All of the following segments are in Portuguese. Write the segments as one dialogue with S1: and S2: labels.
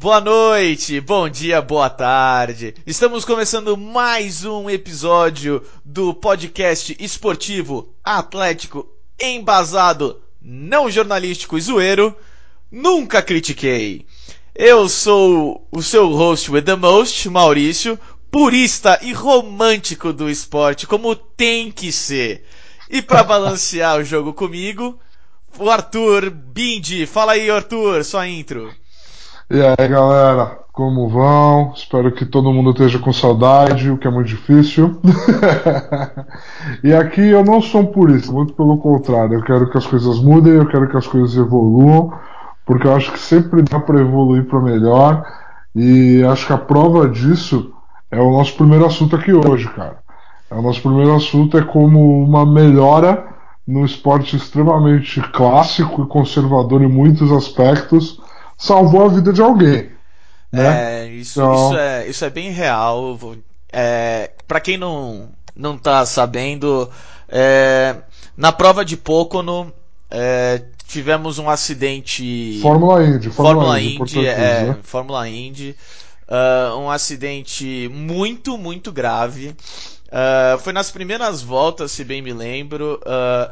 S1: Boa noite, bom dia, boa tarde. Estamos começando mais um episódio do podcast esportivo Atlético embasado, não jornalístico e zoeiro. Nunca critiquei. Eu sou o seu host with the most, Maurício, purista e romântico do esporte, como tem que ser. E para balancear o jogo comigo, o Arthur Bindi. Fala aí, Arthur, sua intro.
S2: E aí, galera, como vão? Espero que todo mundo esteja com saudade, o que é muito difícil. e aqui eu não sou um purista, muito pelo contrário. Eu quero que as coisas mudem, eu quero que as coisas evoluam, porque eu acho que sempre dá para evoluir para melhor. E acho que a prova disso é o nosso primeiro assunto aqui hoje, cara. É o nosso primeiro assunto é como uma melhora no esporte extremamente clássico e conservador em muitos aspectos salvou a vida de alguém.
S1: Né? É, isso, então... isso, é, isso é bem real. É, para quem não, não tá sabendo, é, na prova de Pocono é, tivemos um acidente.
S2: Fórmula Indy,
S1: Fórmula, Fórmula Indy, Indy é, né? Fórmula Indy. Uh, um acidente muito, muito grave. Uh, foi nas primeiras voltas, se bem me lembro. Uh,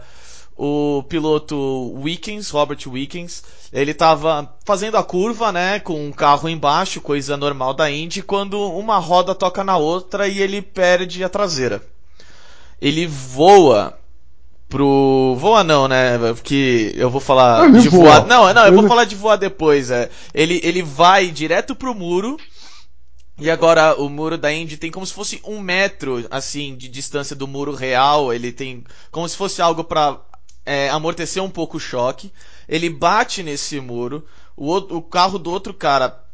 S1: o piloto Wickens, Robert Wickens, ele estava fazendo a curva, né, com um carro embaixo, coisa normal da Indy, quando uma roda toca na outra e ele perde a traseira. Ele voa pro voa não, né? Porque eu vou falar
S2: ele
S1: de
S2: voa.
S1: voar. Não, não, eu
S2: ele...
S1: vou falar de voar depois, é. Ele ele vai direto pro muro. E agora o muro da Indy tem como se fosse um metro assim de distância do muro real. Ele tem como se fosse algo para é, amortecer um pouco o choque. Ele bate nesse muro, o, o carro do outro cara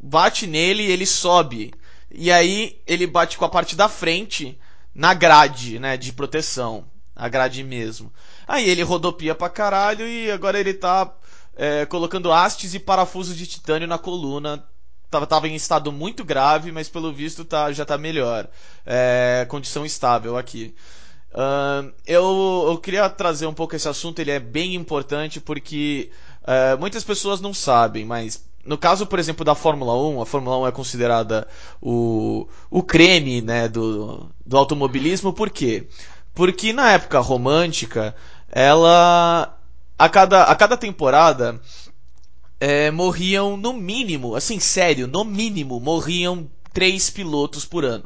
S1: bate nele e ele sobe. E aí ele bate com a parte da frente na grade, né, de proteção. A grade mesmo. Aí ele rodopia pra caralho e agora ele tá é, colocando hastes e parafusos de titânio na coluna. Tava, tava em estado muito grave, mas pelo visto tá, já tá melhor. É, condição estável aqui. Uh, eu, eu queria trazer um pouco esse assunto, ele é bem importante porque uh, muitas pessoas não sabem, mas no caso, por exemplo, da Fórmula 1, a Fórmula 1 é considerada o, o creme né, do, do automobilismo, por quê? Porque na época romântica, ela. A cada, a cada temporada é, morriam no mínimo, assim, sério, no mínimo, morriam três pilotos por ano.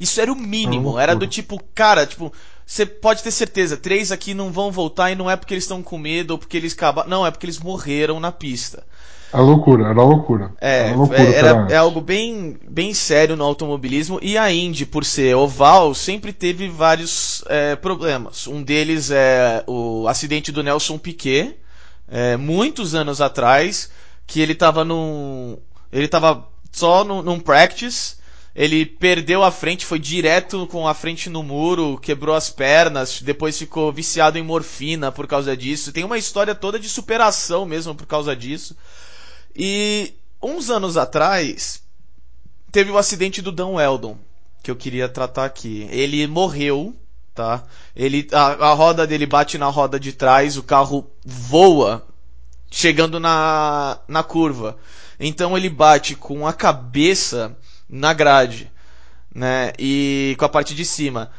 S1: Isso era o mínimo. Era do tipo, cara, tipo, você pode ter certeza, três aqui não vão voltar e não é porque eles estão com medo ou porque eles acabaram. Não, é porque eles morreram na pista.
S2: É loucura, era loucura.
S1: É,
S2: era loucura
S1: era, é algo bem, bem sério no automobilismo e a Indy, por ser oval, sempre teve vários é, problemas. Um deles é o acidente do Nelson Piquet, é, muitos anos atrás, que ele estava num. Ele estava só num, num practice ele perdeu a frente, foi direto com a frente no muro, quebrou as pernas, depois ficou viciado em morfina por causa disso. Tem uma história toda de superação mesmo por causa disso. E uns anos atrás, teve o acidente do Dan Weldon, que eu queria tratar aqui. Ele morreu, tá? Ele, a, a roda dele bate na roda de trás, o carro voa, chegando na, na curva. Então ele bate com a cabeça na grade, né? E com a parte de cima.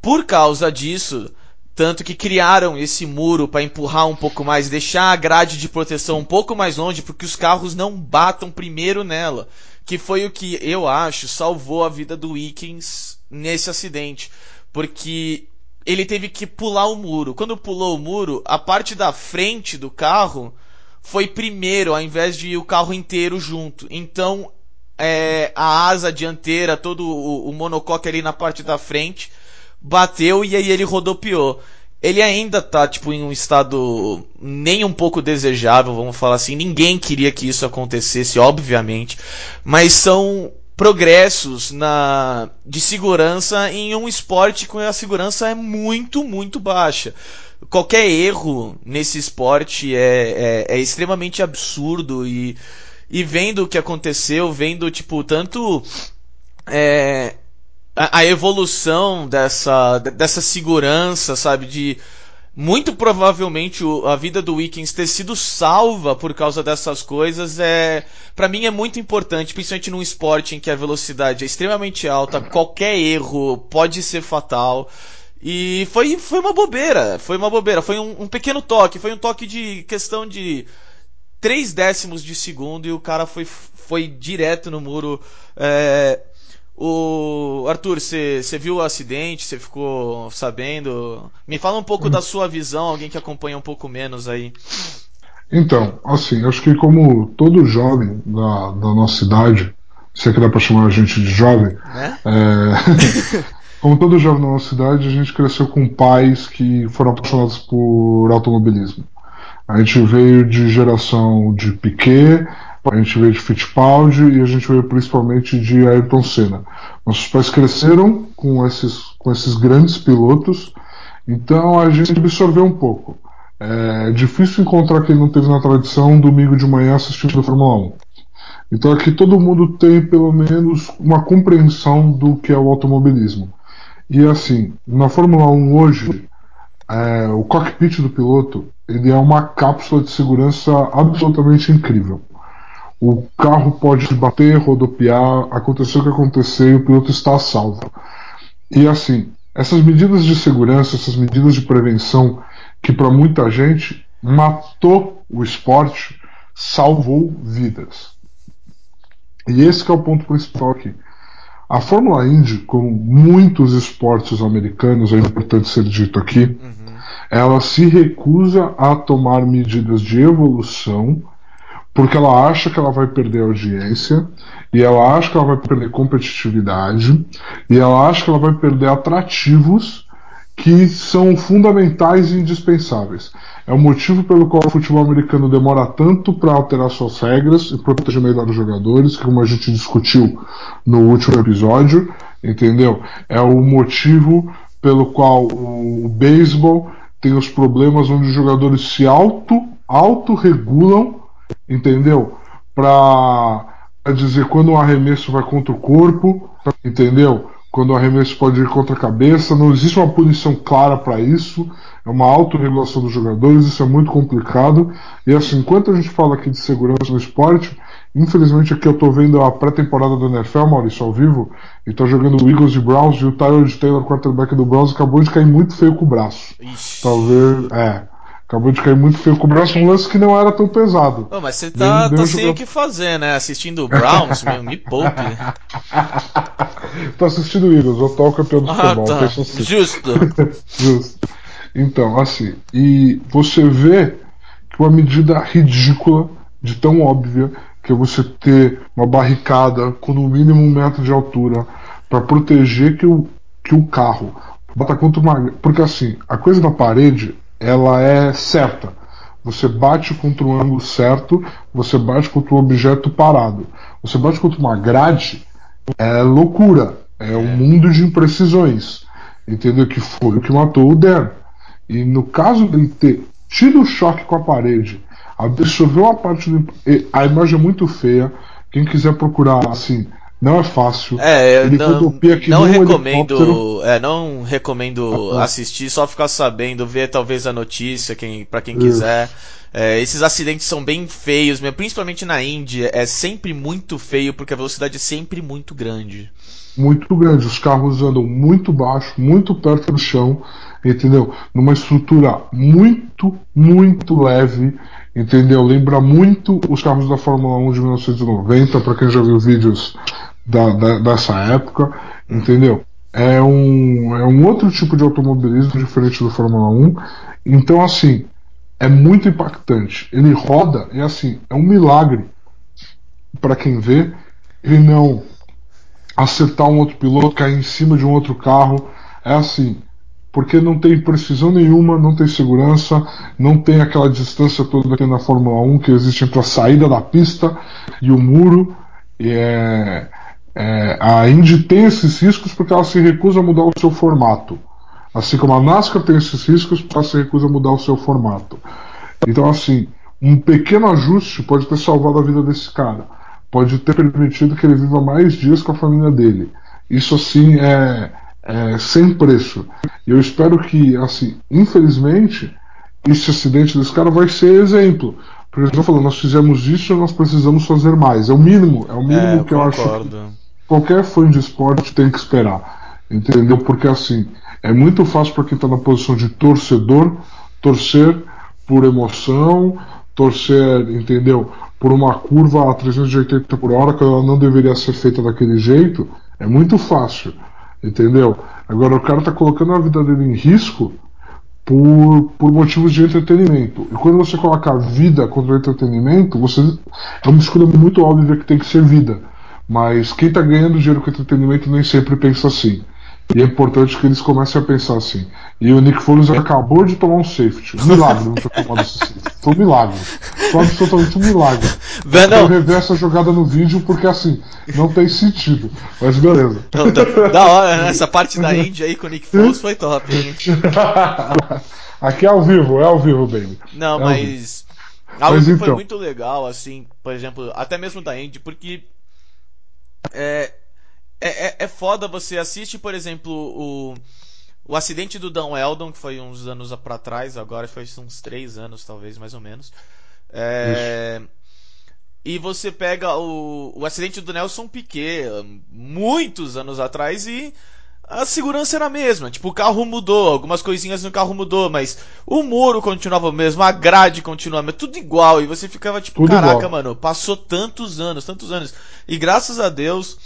S1: Por causa disso, tanto que criaram esse muro para empurrar um pouco mais, deixar a grade de proteção um pouco mais longe, porque os carros não batam primeiro nela. Que foi o que eu acho salvou a vida do Wickens nesse acidente. Porque ele teve que pular o muro. Quando pulou o muro, a parte da frente do carro foi primeiro, ao invés de ir o carro inteiro junto. Então é, a asa dianteira, todo o, o monocoque ali na parte da frente, bateu e aí ele rodopiou. Ele ainda tá, tipo, em um estado nem um pouco desejável, vamos falar assim. Ninguém queria que isso acontecesse, obviamente. Mas são progressos na de segurança em um esporte com a segurança é muito, muito baixa. Qualquer erro nesse esporte é, é, é extremamente absurdo e e vendo o que aconteceu, vendo, tipo, tanto é, a, a, evolução dessa, dessa segurança, sabe, de muito provavelmente o, a vida do Wiggins ter sido salva por causa dessas coisas é, para mim é muito importante, principalmente num esporte em que a velocidade é extremamente alta, qualquer erro pode ser fatal. E foi, foi uma bobeira, foi uma bobeira, foi um, um pequeno toque, foi um toque de questão de três décimos de segundo e o cara foi, foi direto no muro. É, o Arthur, você viu o acidente? Você ficou sabendo? Me fala um pouco da sua visão, alguém que acompanha um pouco menos aí.
S2: Então, assim, acho que como todo jovem da, da nossa idade, se é que dá pra chamar a gente de jovem, né? é, como todo jovem da nossa idade, a gente cresceu com pais que foram apaixonados por automobilismo. A gente veio de geração de Piquet, a gente veio de Fittipaldi e a gente veio principalmente de Ayrton Senna. Nossos pais cresceram com esses, com esses grandes pilotos, então a gente absorveu um pouco. É difícil encontrar quem não teve na tradição domingo de manhã assistindo a Fórmula 1. Então aqui todo mundo tem pelo menos uma compreensão do que é o automobilismo. E assim, na Fórmula 1 hoje, é, o cockpit do piloto ele é uma cápsula de segurança absolutamente incrível o carro pode bater, rodopiar, aconteceu o que aconteceu e o piloto está salvo. E assim, essas medidas de segurança, essas medidas de prevenção, que para muita gente matou o esporte, salvou vidas. E esse é o ponto principal aqui. A Fórmula Indy, como muitos esportes americanos, é importante ser dito aqui, uhum. ela se recusa a tomar medidas de evolução porque ela acha que ela vai perder audiência, e ela acha que ela vai perder competitividade, e ela acha que ela vai perder atrativos que são fundamentais e indispensáveis. É o motivo pelo qual o futebol americano demora tanto para alterar suas regras e proteger melhor os jogadores, como a gente discutiu no último episódio, entendeu? É o motivo pelo qual o, beisebol tem os problemas onde os jogadores se auto autorregulam entendeu? Para dizer quando o arremesso vai contra o corpo, entendeu? Quando o arremesso pode ir contra a cabeça, não existe uma punição clara para isso, é uma autorregulação dos jogadores, isso é muito complicado. E assim, enquanto a gente fala aqui de segurança no esporte, infelizmente aqui eu estou vendo a pré-temporada do NFL, Maurício, ao vivo, e tá jogando o Eagles e Browns, e o Tyler Taylor, quarterback do Browns, acabou de cair muito feio com o braço. Ixi. Talvez, é. Acabou de cair muito feio com o braço, um lance que não era tão pesado.
S1: Não, mas você tá, tá sem o que fazer, né? Assistindo o Browns, meu, me poupe.
S2: tá assistindo o Eagles, o atual campeão do ah, futebol.
S1: Tá. Assim. Justo.
S2: Justo. Então, assim, e você vê que uma medida ridícula, de tão óbvia, que é você ter uma barricada com no mínimo um metro de altura para proteger que o, que o carro bata contra uma. Porque assim, a coisa da parede ela é certa. Você bate contra um ângulo certo, você bate contra um objeto parado. Você bate contra uma grade, é loucura. É um mundo de imprecisões. Entendeu? Que foi o que matou o Dan. E no caso dele ter tido o choque com a parede, absorveu a parte do. A imagem é muito feia. Quem quiser procurar assim, não é fácil.
S1: É, ele não, não recomendo, é, não recomendo ah, assistir, só ficar sabendo, ver talvez a notícia, quem, para quem quiser. É, esses acidentes são bem feios, principalmente na Índia, é sempre muito feio porque a velocidade é sempre muito grande.
S2: Muito grande, os carros andam muito baixo, muito perto do chão, entendeu? Numa estrutura muito, muito leve, entendeu? Lembra muito os carros da Fórmula 1 de 1990, para quem já viu vídeos da, da, dessa época, entendeu? É um, é um outro tipo de automobilismo diferente do Fórmula 1. Então, assim, é muito impactante. Ele roda, e assim, é um milagre para quem vê ele não acertar um outro piloto, cair em cima de um outro carro. É assim, porque não tem precisão nenhuma, não tem segurança, não tem aquela distância toda aqui na Fórmula 1 que existe entre a saída da pista e o muro. E é, é, a Indy tem esses riscos porque ela se recusa a mudar o seu formato. Assim como a NASCAR tem esses riscos porque ela se recusa a mudar o seu formato. Então, assim, um pequeno ajuste pode ter salvado a vida desse cara. Pode ter permitido que ele viva mais dias com a família dele. Isso, assim, é, é, sem preço. E eu espero que, assim, infelizmente, esse acidente desse cara vai ser exemplo. Porque eles vão falando, nós fizemos isso, nós precisamos fazer mais. É o mínimo, é o mínimo
S1: É,
S2: que eu acho qualquer fã de esporte tem que esperar. Entendeu? Porque assim, é muito fácil para quem está na posição de torcedor torcer por emoção, torcer, entendeu? Por uma curva a 380 por hora que ela não deveria ser feita daquele jeito. É muito fácil, entendeu? Agora o cara tá colocando a vida dele em risco por, por motivos de entretenimento. E quando você coloca a vida contra o entretenimento, você é uma escolha muito óbvia que tem que ser vida. Mas quem está ganhando dinheiro com entretenimento nem sempre pensa assim. E é importante que eles comecem a pensar assim. E o Nick Foles acabou de tomar um safety. Um milagre não ter tomado esse safety. Foi um milagre. Foi absolutamente um milagre. Eu
S1: não.
S2: rever essa jogada no vídeo porque assim, não tem sentido. Mas beleza.
S1: Não, da, da hora, né? Essa parte da Índia aí com o Nick Foles foi top, hein?
S2: Aqui é ao vivo, é ao vivo, baby.
S1: Não,
S2: É
S1: mas. Algo
S2: Mas
S1: que foi
S2: então.
S1: muito legal, assim, por exemplo, até mesmo da Indy, porque. É, é, é- é foda você assiste, por exemplo, o, o acidente do Dan Weldon, que foi uns anos pra trás, agora foi uns três anos, talvez, mais ou menos. É, e você pega o, o acidente do Nelson Piquet, muitos anos atrás, e a segurança era a mesma. Tipo, o carro mudou, algumas coisinhas no carro mudou, mas o muro continuava o mesmo, a grade continuava, tudo igual. E você ficava tipo,
S2: Tudo
S1: caraca,
S2: igual.
S1: mano, passou tantos anos, tantos anos. E graças a Deus,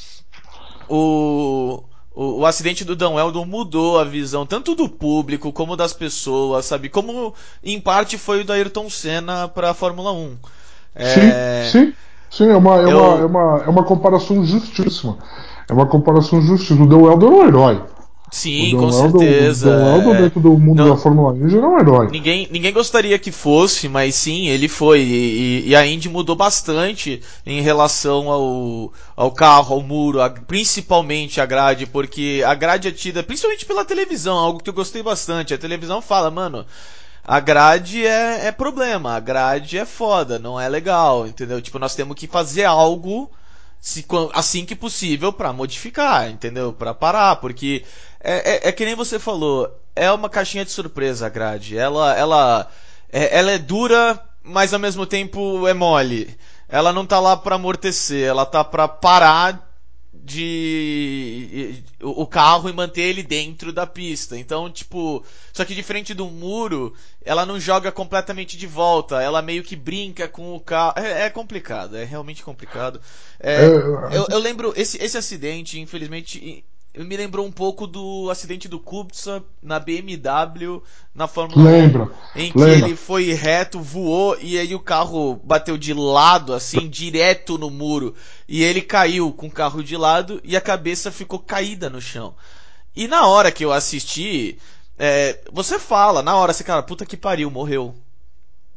S1: o, o, o acidente do Dan Weldon mudou a visão tanto do público como das pessoas, sabe? Como em parte foi o da Ayrton Senna pra Fórmula 1. É,
S2: Sim, sim, sim, é uma, é,
S1: Eu-
S2: uma, é, uma, é uma comparação justíssima. É uma comparação justíssima. O Dan Weldon é um herói.
S1: Sim, com
S2: Weldon-
S1: certeza.
S2: O Weldon
S1: é.
S2: dentro do mundo
S1: Não.
S2: da Fórmula 1 já é um herói.
S1: Ninguém, ninguém gostaria que fosse, mas sim, ele foi. E, e- e a Indy mudou bastante em relação ao, ao carro, ao muro, a- principalmente a grade, porque a grade é tida, principalmente pela televisão, algo que eu gostei bastante. A televisão fala, mano, a grade é, é problema, a grade é foda, não é legal, entendeu? Tipo, nós temos que fazer algo se- assim que possível pra modificar, entendeu? Pra parar, porque é, é, é que nem você falou, é uma caixinha de surpresa a grade. Ela, ela, é, ela é dura, mas ao mesmo tempo é mole. Ela não tá lá pra amortecer, ela tá pra parar de o carro e manter ele dentro da pista. Então, tipo, só que diferente do muro, ela não joga completamente de volta, ela meio que brinca com o carro. É, é complicado, é realmente complicado. É,
S2: É,
S1: eu, eu lembro esse, esse acidente, infelizmente, me lembrou um pouco do acidente do Kubica na BMW na Fórmula 1.
S2: Lembra?
S1: Em que
S2: Lembra.
S1: ele foi reto, voou e aí o carro bateu de lado, assim, direto no muro. E ele caiu com o carro de lado e a cabeça ficou caída no chão. E na hora que eu assisti, é, você fala, na hora, você, cara, puta que pariu, morreu.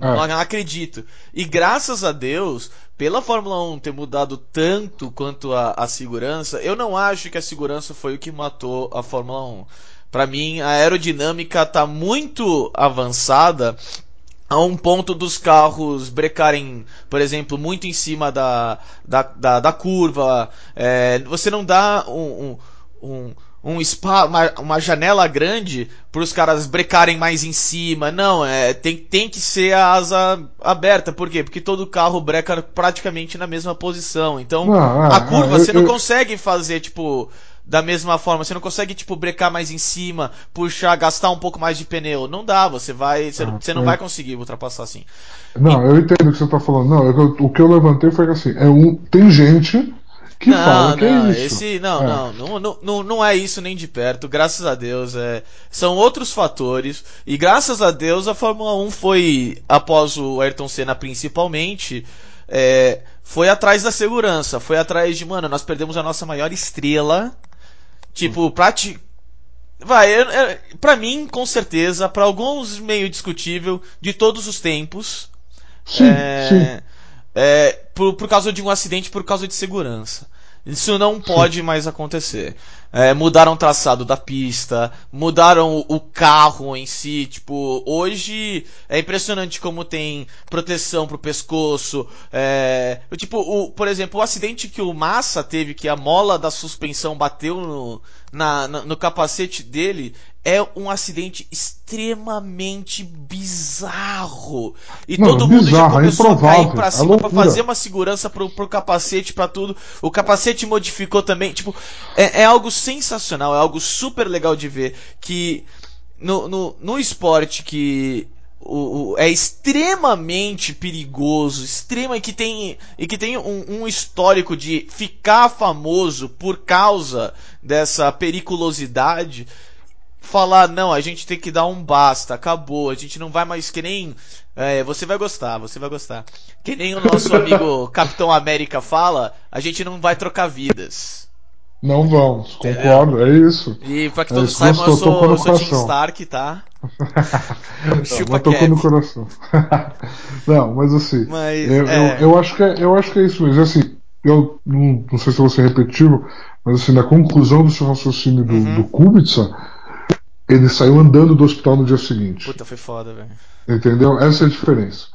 S1: Não, não acredito. E graças a Deus, pela Fórmula 1 ter mudado tanto quanto a, a segurança, eu não acho que a segurança foi o que matou a Fórmula 1. Pra mim, a aerodinâmica tá muito avançada a um ponto dos carros brecarem, por exemplo, muito em cima da, da, da, da curva. É, você não dá um, um, um, um spa, uma, uma janela grande para os caras brecarem mais em cima. Não, é, tem, tem que ser a asa aberta. Por quê? Porque todo carro breca praticamente na mesma posição. Então,
S2: Não,
S1: a curva
S2: é,
S1: você não
S2: eu-
S1: consegue fazer, tipo, da mesma forma. Você não consegue, tipo, brecar mais em cima, puxar, gastar um pouco mais de pneu. Não dá, você vai. Você,
S2: Ah,
S1: você não
S2: é.
S1: vai conseguir ultrapassar assim.
S2: Não, eu entendo o que você tá falando. Não, eu- o que eu levantei foi que assim, é um, tem gente que
S1: não,
S2: fala que
S1: não,
S2: é isso.
S1: esse. Não,
S2: É.
S1: não, não, não, não, é isso nem de perto, graças a Deus. É, são outros fatores. E graças a Deus a Fórmula 1 foi, após o Ayrton Senna principalmente, é, foi atrás da segurança. Foi atrás de, mano, nós perdemos a nossa maior estrela. Tipo, ti- Vai, eu- eu- pra mim, com certeza, pra alguns meio discutível, de todos os tempos.
S2: Sim,
S1: é,
S2: sim.
S1: É, por, por causa de um acidente, por causa de segurança. Isso não pode mais acontecer. É, mudaram o traçado da pista, mudaram o, carro em si. Tipo, hoje é impressionante como tem proteção pro pescoço. É, tipo, o, por exemplo, o acidente que o Massa teve, que a mola da suspensão bateu no, na, na, no capacete dele é um acidente extremamente bizarro. E
S2: Não,
S1: todo mundo
S2: bizarro,
S1: já
S2: é
S1: começou a cair pra
S2: é
S1: cima pra
S2: loucura.
S1: fazer uma segurança pro, pro capacete, pra tudo. O capacete modificou também. Tipo, é, é algo sensacional, é algo super legal de ver. Que no, no, no esporte que o, o- é extremamente perigoso, extrema e que tem e que tem um, um histórico de ficar famoso por causa dessa periculosidade. Falar, não, a gente tem que dar um basta, acabou, a gente não vai mais que nem. é, você vai gostar, você vai gostar. Que nem o nosso amigo Capitão América fala, a gente não vai trocar vidas.
S2: Não vamos, concordo, é isso.
S1: E pra que
S2: É,
S1: todos
S2: isso
S1: saibam, eu sou, eu sou Tim. Stark, tá? Chupa
S2: tocou no coração. não, mas assim,
S1: Mas,
S2: eu,
S1: é.
S2: eu, eu acho que é, eu acho que é isso mesmo. Assim, eu não, não sei se eu vou ser repetitivo, mas assim, na conclusão do seu raciocínio do,
S1: Uhum.
S2: do Kubica, ele saiu andando do hospital no dia seguinte.
S1: Puta, foi foda, velho.
S2: Entendeu? Essa é a diferença.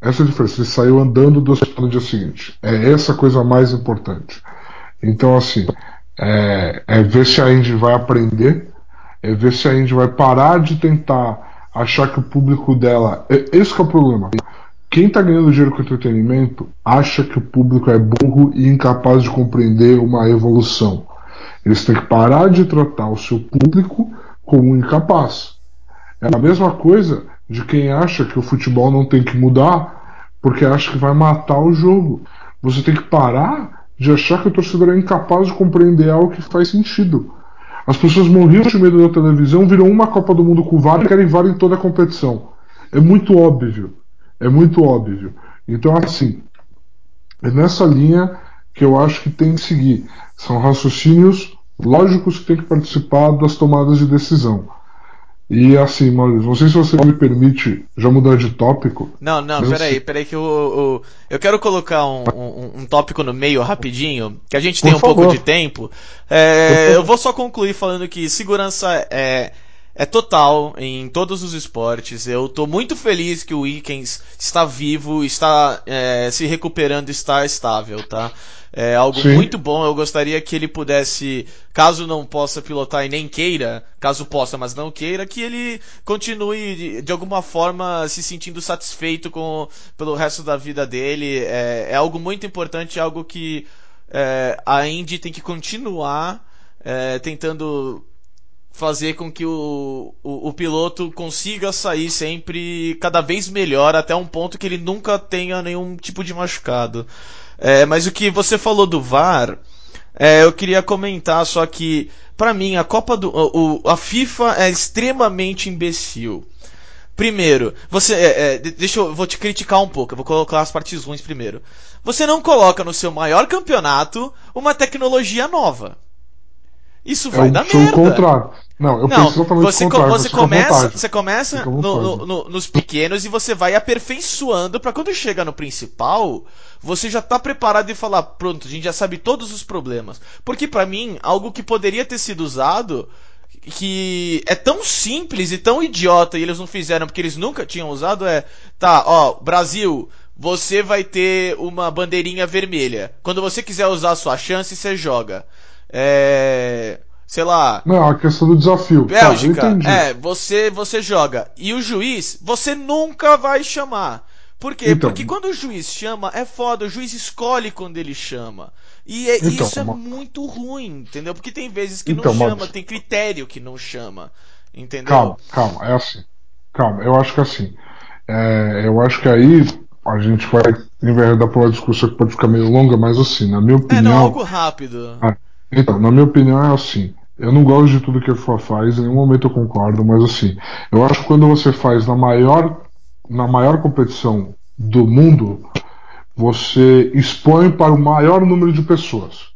S2: Essa é a diferença. Ele saiu andando do hospital no dia seguinte. É essa a coisa mais importante. Então, assim, é, é ver se a Indy vai aprender, é ver se a Indy vai parar de tentar achar que o público dela. é- Esse que é o problema. Quem está ganhando dinheiro com entretenimento acha que o público é burro e incapaz de compreender uma evolução. Eles têm que parar de tratar o seu público como incapaz. É a mesma coisa de quem acha que o futebol não tem que mudar porque acha que vai matar o jogo. Você tem que parar de achar que o torcedor é incapaz de compreender algo que faz sentido. As pessoas morriam de medo da televisão, viram uma Copa do Mundo com VAR e querem VAR em toda a competição. É muito óbvio. É muito óbvio. Então, assim, é nessa linha que eu acho que tem que seguir. São raciocínios lógicos que tem que participar das tomadas de decisão. E assim, Maurício, não sei se você me permite já mudar de tópico.
S1: Não, não, peraí, peraí que eu, eu, eu quero colocar um, um, um tópico no meio rapidinho, que a gente tem
S2: Por
S1: um pouco
S2: favor.
S1: de tempo. É, eu vou só concluir falando que segurança é, é total em todos os esportes. Eu tô muito feliz que o Wickens está vivo, está é, se recuperando, está estável, tá? É algo
S2: Sim.
S1: muito bom. Eu gostaria que ele pudesse, caso não possa pilotar e nem queira, caso possa, mas não queira, que ele continue de, alguma forma se sentindo satisfeito com pelo resto da vida dele. É, é algo muito importante, algo que é, a Indy tem que continuar é, tentando fazer com que o, o, o piloto consiga sair sempre cada vez melhor até um ponto que ele nunca tenha nenhum tipo de machucado. É, mas o que você falou do VAR, é, eu queria comentar só que, pra mim, a Copa do. O, a FIFA é extremamente imbecil. Primeiro, você. é, é, de- deixa eu. Vou te criticar um pouco, eu vou colocar as partes ruins primeiro. Você não coloca no seu maior campeonato uma tecnologia nova. Isso vai
S2: é
S1: dar merda.
S2: contrário. Não, eu
S1: Não,
S2: penso exatamente
S1: você,
S2: contrário.
S1: você começa, você começa no- no- no- nos pequenos e você vai aperfeiçoando pra quando chega no principal, você já tá preparado e falar, pronto, a gente já sabe todos os problemas. Porque pra mim, algo que poderia ter sido usado que é tão simples e tão idiota e eles não fizeram porque eles nunca tinham usado é, tá, ó, Brasil, você vai ter uma bandeirinha vermelha. Quando você quiser usar a sua chance, você joga. É, sei lá,
S2: Não, a questão do desafio. Tá,
S1: Bélgica,
S2: entendi.
S1: é, você você joga. E o juiz, você nunca vai chamar. Por quê?
S2: Então.
S1: Porque quando o juiz chama, é foda, o juiz escolhe quando ele chama. E é-
S2: Então,
S1: isso é muito ruim, entendeu? Porque tem vezes que
S2: Então,
S1: não chama,
S2: Maurício.
S1: tem critério que não chama. Entendeu?
S2: Calma, calma, é assim. Calma, eu acho que assim. é, eu acho que aí a gente vai enveredar por uma discussão que pode ficar meio longa, mas assim, na minha
S1: É, não,
S2: opinião.
S1: algo rápido.
S2: Ah, Então, na minha opinião é assim. Eu não gosto de tudo que a FIFA faz, em nenhum momento eu concordo, mas assim, eu acho que quando você faz na maior, na maior competição do mundo, você expõe para o maior número de pessoas.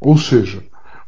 S2: Ou seja,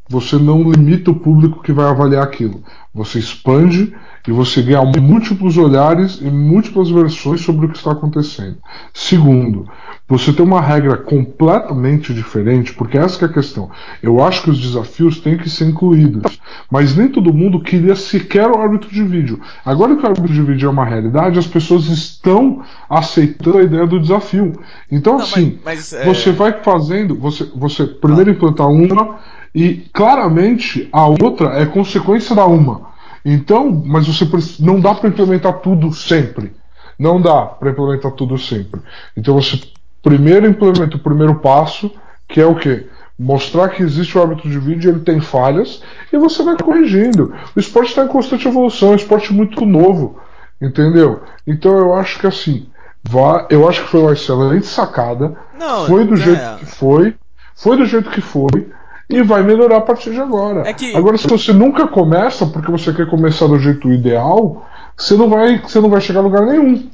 S2: você não limita o público que vai avaliar aquilo. Você expande e você ganha múltiplos olhares e múltiplas versões sobre o que está acontecendo. Segundo, você tem uma regra completamente diferente, porque essa que é a questão. Eu acho que os desafios têm que ser incluídos, mas nem todo mundo queria sequer o árbitro de vídeo. Agora que o árbitro de vídeo é uma realidade, as pessoas estão aceitando a ideia do desafio. Então,
S1: Não,
S2: assim,
S1: mas- mas, é-
S2: você vai fazendo, você, você primeiro implantar uma, E claramente a outra é consequência da uma. Então, mas você não dá para implementar tudo sempre. Não dá para implementar tudo sempre. Então você primeiro implementa o primeiro passo, que é o quê? Mostrar que existe o árbitro de vídeo, ele tem falhas, e você vai corrigindo. O esporte está em constante evolução, é um esporte muito novo, entendeu? Então eu acho que assim, vá, eu acho que foi uma excelente sacada, Não, foi do é... jeito que foi, foi do jeito que foi, e vai melhorar a partir de agora. É que... Agora, se você nunca começa porque você quer começar do jeito ideal, você não vai, você não vai chegar a lugar nenhum.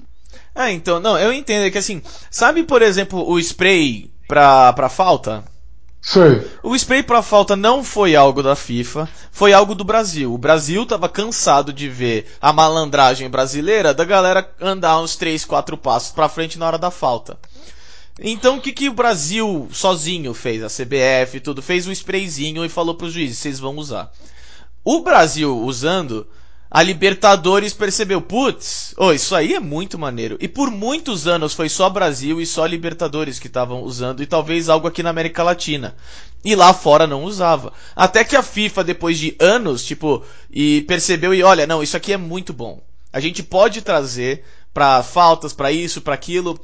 S1: É, então, não, eu entendo é que assim, sabe, por exemplo, o spray pra, pra falta?
S2: Sei.
S1: O spray pra falta não foi algo da FIFA, foi algo do Brasil. O Brasil tava cansado de ver a malandragem brasileira da galera andar uns 3, 4 passos pra frente na hora da falta. Então o que, que o Brasil sozinho fez? A CBF tudo, fez um sprayzinho e falou pros juízes, vocês vão usar. O Brasil usando, a Libertadores percebeu, putz, oh, isso aí é muito maneiro. E por muitos anos foi só Brasil e só Libertadores que estavam usando, e talvez algo aqui na América Latina. E lá fora não usava. Até que a FIFA, depois de anos, tipo, e percebeu e olha, não, isso aqui é muito bom. A gente pode trazer para faltas, para isso, para aquilo,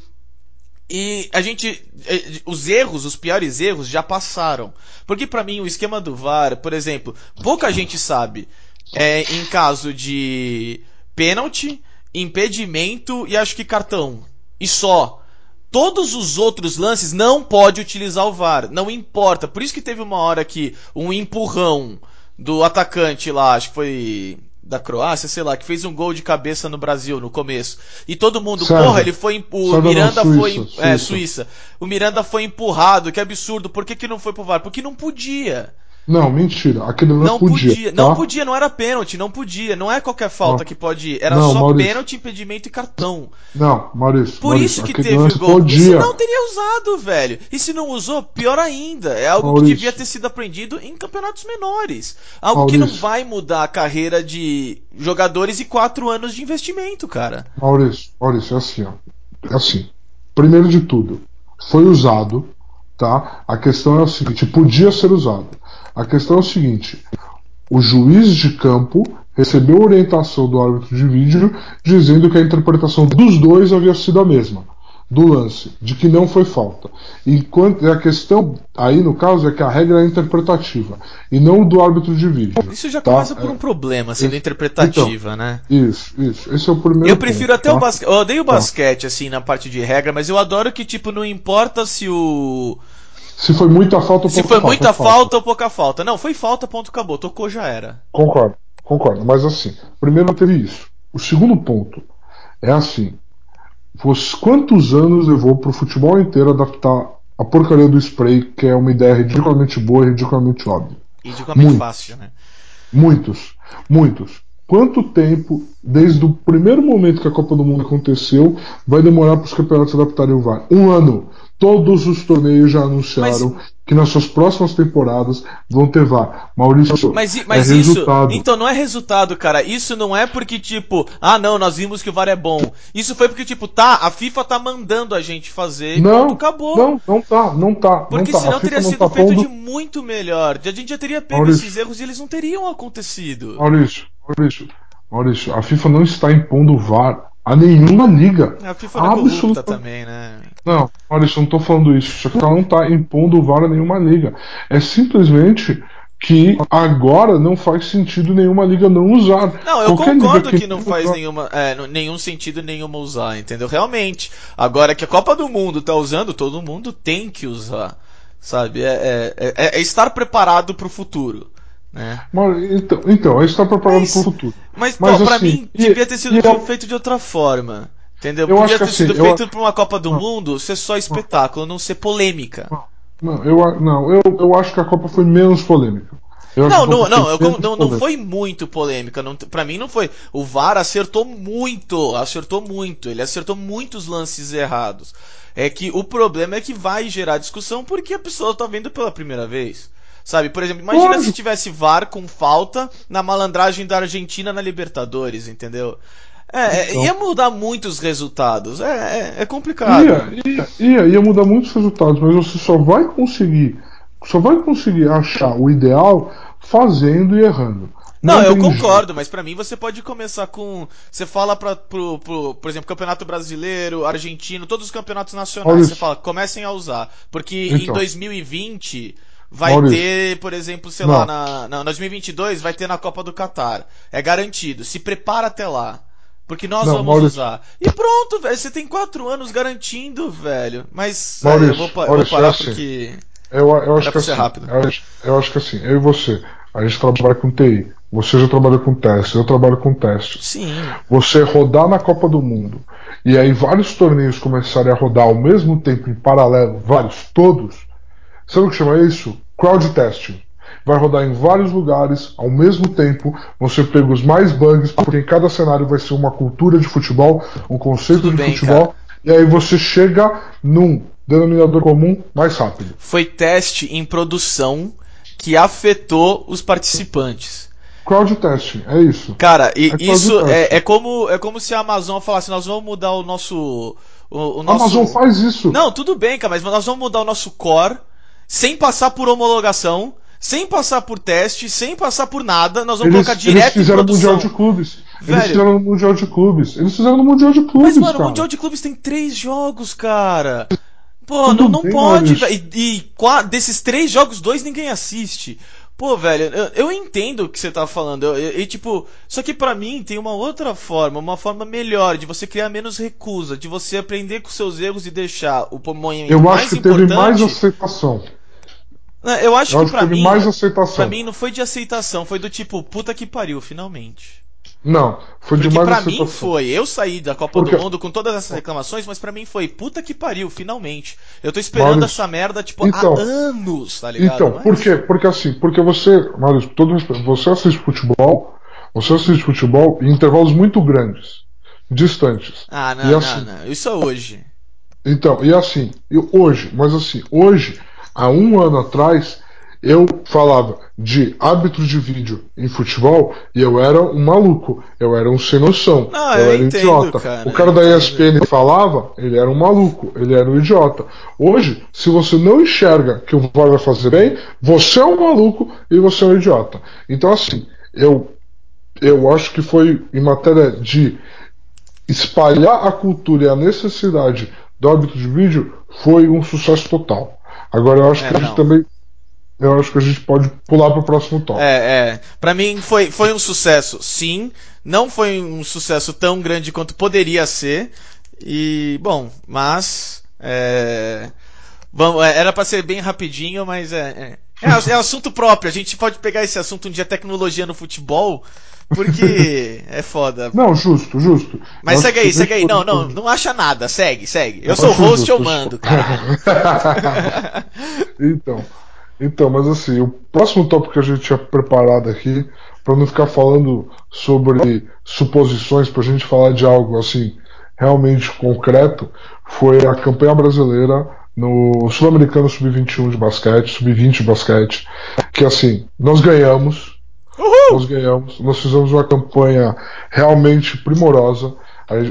S1: e a gente. Eh, os erros, os piores erros já passaram. Porque para mim o esquema do VAR, por exemplo, pouca gente sabe. É, em caso de pênalti, impedimento e acho que cartão. E só. Todos os outros lances não pode utilizar o VAR. Não importa. Por isso que teve uma hora que um empurrão do atacante lá, acho que foi da Croácia, sei lá, que fez um gol de cabeça no Brasil no começo. E todo mundo, Sérgio. porra, ele foi. O Sérgio Miranda Suíça, foi. Suíça. É, Suíça. O Miranda foi empurrado, que absurdo. Por que, que não foi pro VAR? Porque não podia.
S2: Não, mentira. Aquele não,
S1: não
S2: podia.
S1: podia tá? Não podia, não era pênalti, não podia. Não é qualquer falta não. que pode ir. Era não, só Maurício. pênalti, impedimento e cartão.
S2: Não, Maurício.
S1: Por
S2: Maurício,
S1: isso que teve o gol. Podia. Não teria usado, velho. E se não usou, pior ainda. É algo Maurício. que devia ter sido aprendido em campeonatos menores. Algo Maurício. que não vai mudar a carreira de jogadores e quatro anos de investimento, cara.
S2: Maurício, Maurício, é assim, ó. É assim. Primeiro de tudo, foi usado, tá? A questão é o seguinte, podia ser usado. A questão é o seguinte: o juiz de campo recebeu orientação do árbitro de vídeo dizendo que a interpretação dos dois havia sido a mesma do lance, de que não foi falta. Enquanto a questão aí no caso é que a regra é interpretativa e não do árbitro de vídeo.
S1: Isso já tá? começa por um é, problema, sendo esse, interpretativa, então, né?
S2: Isso, isso. Esse é o primeiro.
S1: Eu prefiro ponto, até tá? o basquete. Eu odeio o tá. basquete assim na parte de regra, mas eu adoro que tipo não importa se o
S2: se foi muita falta ou pouca
S1: falta. Se foi muita falta, falta ou pouca falta. Não, foi falta, ponto, acabou. Tocou, já era.
S2: Concordo, concordo. Mas assim, primeiro teve isso. O segundo ponto é assim. Quantos anos levou pro futebol inteiro adaptar a porcaria do spray, que é uma ideia ridiculamente boa e ridiculamente óbvia?
S1: Ridiculamente muitos, fácil, né?
S2: Muitos, muitos. Quanto tempo, desde o primeiro momento que a Copa do Mundo aconteceu, vai demorar para os campeonatos adaptarem o VAR? Um ano. Todos os torneios já anunciaram mas, que nas suas próximas temporadas vão ter VAR. Maurício,
S1: mas, mas é isso, resultado. então não é resultado, cara. Isso não é porque tipo, ah não, nós vimos que o VAR é bom. Isso foi porque tipo, tá, a FIFA tá mandando a gente fazer e
S2: não,
S1: acabou.
S2: Não, não tá, não tá.
S1: Porque
S2: não
S1: tá. senão teria sido tá feito pondo... de muito melhor. A gente já teria pego Maurício, esses erros e eles não teriam acontecido.
S2: Maurício, Maurício, Maurício, a FIFA não está impondo VAR a nenhuma liga.
S1: A FIFA é absoluta também, né?
S2: Não, olha, eu não estou falando isso. Só que ela não está impondo o VAR a nenhuma liga. É simplesmente que agora não faz sentido nenhuma liga não usar.
S1: Não, eu Qualquer concordo que, que não faz nenhuma, é, nenhum sentido nenhuma usar, entendeu? Realmente. Agora que a Copa do Mundo está usando, todo mundo tem que usar. Sabe? É, é, é, é estar preparado para o futuro. Né?
S2: Mas, então, então, é estar preparado para o futuro.
S1: Mas, mas pô, pra assim, mim, devia ter sido e, feito de outra forma. Entendeu? Eu Podia ter assim, sido feito eu... para uma Copa do não, Mundo ser só espetáculo, não ser polêmica.
S2: Não, eu, não eu, eu acho que a Copa foi menos polêmica.
S1: não, não, não, eu, não, não foi muito polêmica. Não, para mim não foi. O VAR acertou muito, acertou muito. Ele acertou muitos lances errados. É que o problema é que vai gerar discussão porque a pessoa tá vendo pela primeira vez. Sabe, por exemplo, imagina se tivesse VAR com falta na malandragem da Argentina na Libertadores, entendeu? É, é, então, ia mudar muitos resultados. É, é, é complicado.
S2: Ia, ia, ia, ia, mudar muitos resultados, mas você só vai conseguir só vai conseguir achar o ideal fazendo e errando.
S1: Não, eu concordo, mas para mim você pode começar com. Você fala para pro, pro, por exemplo, Campeonato Brasileiro, Argentino, todos os campeonatos nacionais. Você fala, comecem a usar. Porque então. em 2020 vai Maurício. ter, por exemplo, sei Não. lá, na, na 2022 vai ter na Copa do Catar. É garantido. Se prepara até lá. Porque nós Não, vamos Maurício. usar. E pronto, velho. Você tem quatro anos garantindo, velho. Mas
S2: Maurício,
S1: é, eu vou,
S2: Maurício,
S1: vou parar
S2: assim,
S1: porque.
S2: Eu, eu acho que assim, eu, eu acho que assim, eu e você, a gente trabalha com TI. Você já trabalha com testes, eu trabalho com testes.
S1: Sim.
S2: Você rodar na Copa do Mundo e aí vários torneios começarem a rodar ao mesmo tempo, em paralelo, vários, todos. Sabe o que chama isso? Crowd testing. Vai rodar em vários lugares ao mesmo tempo. Você pega os mais bugs, porque em cada cenário vai ser uma cultura de futebol, um conceito Tudo de bem, futebol. Cara. E aí você chega num denominador comum mais rápido.
S1: Foi teste em produção que afetou os participantes.
S2: Crowd testing, é isso.
S1: Cara, e é isso é, é, como, é como se a Amazon falasse, nós vamos mudar o nosso. O, o nosso...
S2: Amazon faz isso.
S1: Não, tudo bem, cara, mas nós vamos mudar o nosso core sem passar por homologação, sem passar por teste, sem passar por nada, nós vamos
S2: eles,
S1: colocar direto
S2: eles fizeram no Mundial de Clubes. Velho, eles fizeram no Mundial de Clubes. Eles fizeram no Mundial de Clubes. Mas, mano, cara.
S1: o Mundial de Clubes tem três jogos, cara. Pô, Tudo não, não bem, pode. E, e, desses três jogos, dois ninguém assiste. Pô, velho, eu, eu, entendo o que você tá falando. E, tipo, só que para mim tem uma outra forma, uma forma melhor de você criar menos recusa, de você aprender com seus erros e deixar o movimento
S2: Eu acho que importante... teve mais aceitação.
S1: Né, eu acho
S2: eu
S1: que pra
S2: que
S1: mim.
S2: mais aceitação.
S1: Pra mim não foi de aceitação, foi do tipo, puta que pariu, finalmente.
S2: Não, foi
S1: Porque
S2: demais
S1: pra mim foi. Eu saí da Copa
S2: Porque...
S1: do Mundo com todas essas reclamações, mas pra mim foi puta que pariu, finalmente. Eu tô esperando Maurício, essa merda, tipo,
S2: então,
S1: há anos, tá ligado?
S2: Então, mas... por quê? Porque assim, porque você, Maurício, todo você assiste futebol, você assiste futebol em intervalos muito grandes, distantes.
S1: Ah, não,
S2: e
S1: não,
S2: assim,
S1: não. Isso é hoje.
S2: Então, e assim, hoje, mas assim, hoje, há um ano atrás, eu falava de árbitro de vídeo em futebol e eu era um maluco, eu era um sem noção, eu,
S1: eu
S2: era
S1: entendo,
S2: idiota.
S1: Cara,
S2: o cara da ESPN falava, ele era um maluco, ele era um idiota. Hoje, se você não enxerga que o VAR vai fazer bem, você é um maluco e você é um idiota. Então, assim, eu, eu acho que foi em matéria de espalhar a cultura e a necessidade do árbitro de vídeo, foi um sucesso total. Agora, eu acho é, que a gente também eu acho que a gente pode pular para o próximo tópico.
S1: É, é. Para mim foi, foi um sucesso, sim. Não foi um sucesso tão grande quanto poderia ser. E, bom, mas. É, vamos, é, era para ser bem rapidinho, mas é, é, é, é assunto próprio. A gente pode pegar esse assunto um dia tecnologia no futebol. Porque é foda.
S2: Não, justo, justo.
S1: Mas segue aí, segue aí. Não, não, não acha nada. Segue, segue. Eu sou o host, eu mando, cara.
S2: então. Então, mas assim, o próximo tópico que a gente tinha preparado aqui, para não ficar falando sobre suposições, para a gente falar de algo assim realmente concreto, foi a campanha brasileira no Sul-Americano Sub-21 de basquete, Sub-20 de basquete, que assim, nós ganhamos, Uhul! nós ganhamos, nós fizemos uma campanha realmente primorosa.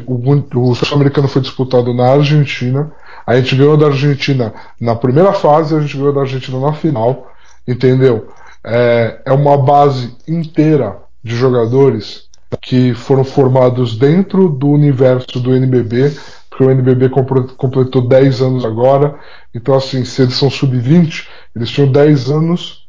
S2: O, o Sul-Americano foi disputado na Argentina, a gente ganhou da Argentina na primeira fase, a gente ganhou da Argentina na final, entendeu? É, é uma base inteira de jogadores que foram formados dentro do universo do NBB, porque o NBB completou 10 anos agora, então assim, se eles são sub-20, eles tinham 10 anos,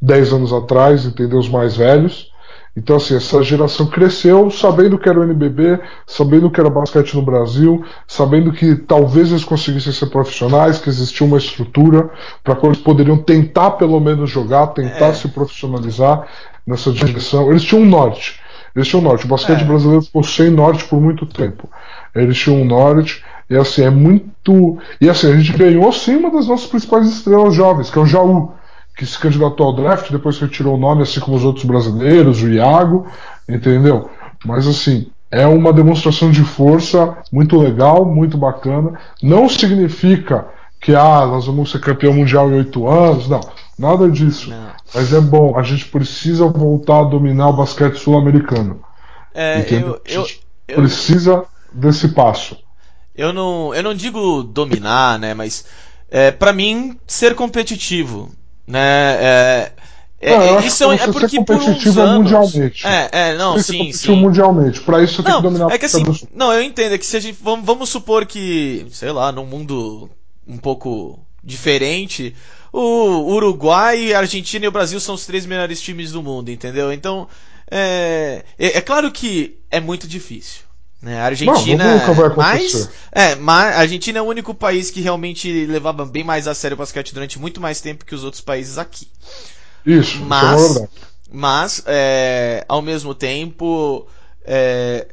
S2: 10 anos atrás, entendeu? Os mais velhos, então, assim, essa geração cresceu sabendo que era o NBB, sabendo que era basquete no Brasil, sabendo que talvez eles conseguissem ser profissionais, que existia uma estrutura para que eles poderiam tentar pelo menos jogar, tentar é. se profissionalizar nessa direção. Eles tinham um norte. Eles tinham um norte. O basquete é. brasileiro ficou sem norte por muito tempo. Eles tinham um norte. E assim, é muito. E assim, a gente ganhou sim uma das nossas principais estrelas jovens, que é o Jaú que se candidatou ao draft, depois retirou o nome, assim como os outros brasileiros, o Iago, entendeu? Mas assim, é uma demonstração de força muito legal, muito bacana. Não significa que ah, nós vamos ser campeão mundial em oito anos, não, nada disso. Não. Mas é bom, a gente precisa voltar a dominar o basquete sul-americano.
S1: É, eu, eu,
S2: eu, precisa desse passo.
S1: Eu não, eu não digo dominar, né, mas é, para mim, ser competitivo, né? É, é, não,
S2: isso é, é porque competitivo anos, mundialmente.
S1: É, é, não,
S2: você
S1: sim, sim.
S2: mundialmente. Para isso
S1: não,
S2: tem que dominar
S1: é que assim, Não, eu entendo é que se a gente vamos, vamos supor que, sei lá, num mundo um pouco diferente, o Uruguai, a Argentina e o Brasil são os três melhores times do mundo, entendeu? Então, é, é, é claro que é muito difícil. Né? A Argentina,
S2: Bom,
S1: mais, é, mas a Argentina é o único país que realmente levava bem mais a sério o basquete durante muito mais tempo que os outros países aqui.
S2: Isso,
S1: mas,
S2: isso é
S1: mas é, ao mesmo tempo, é,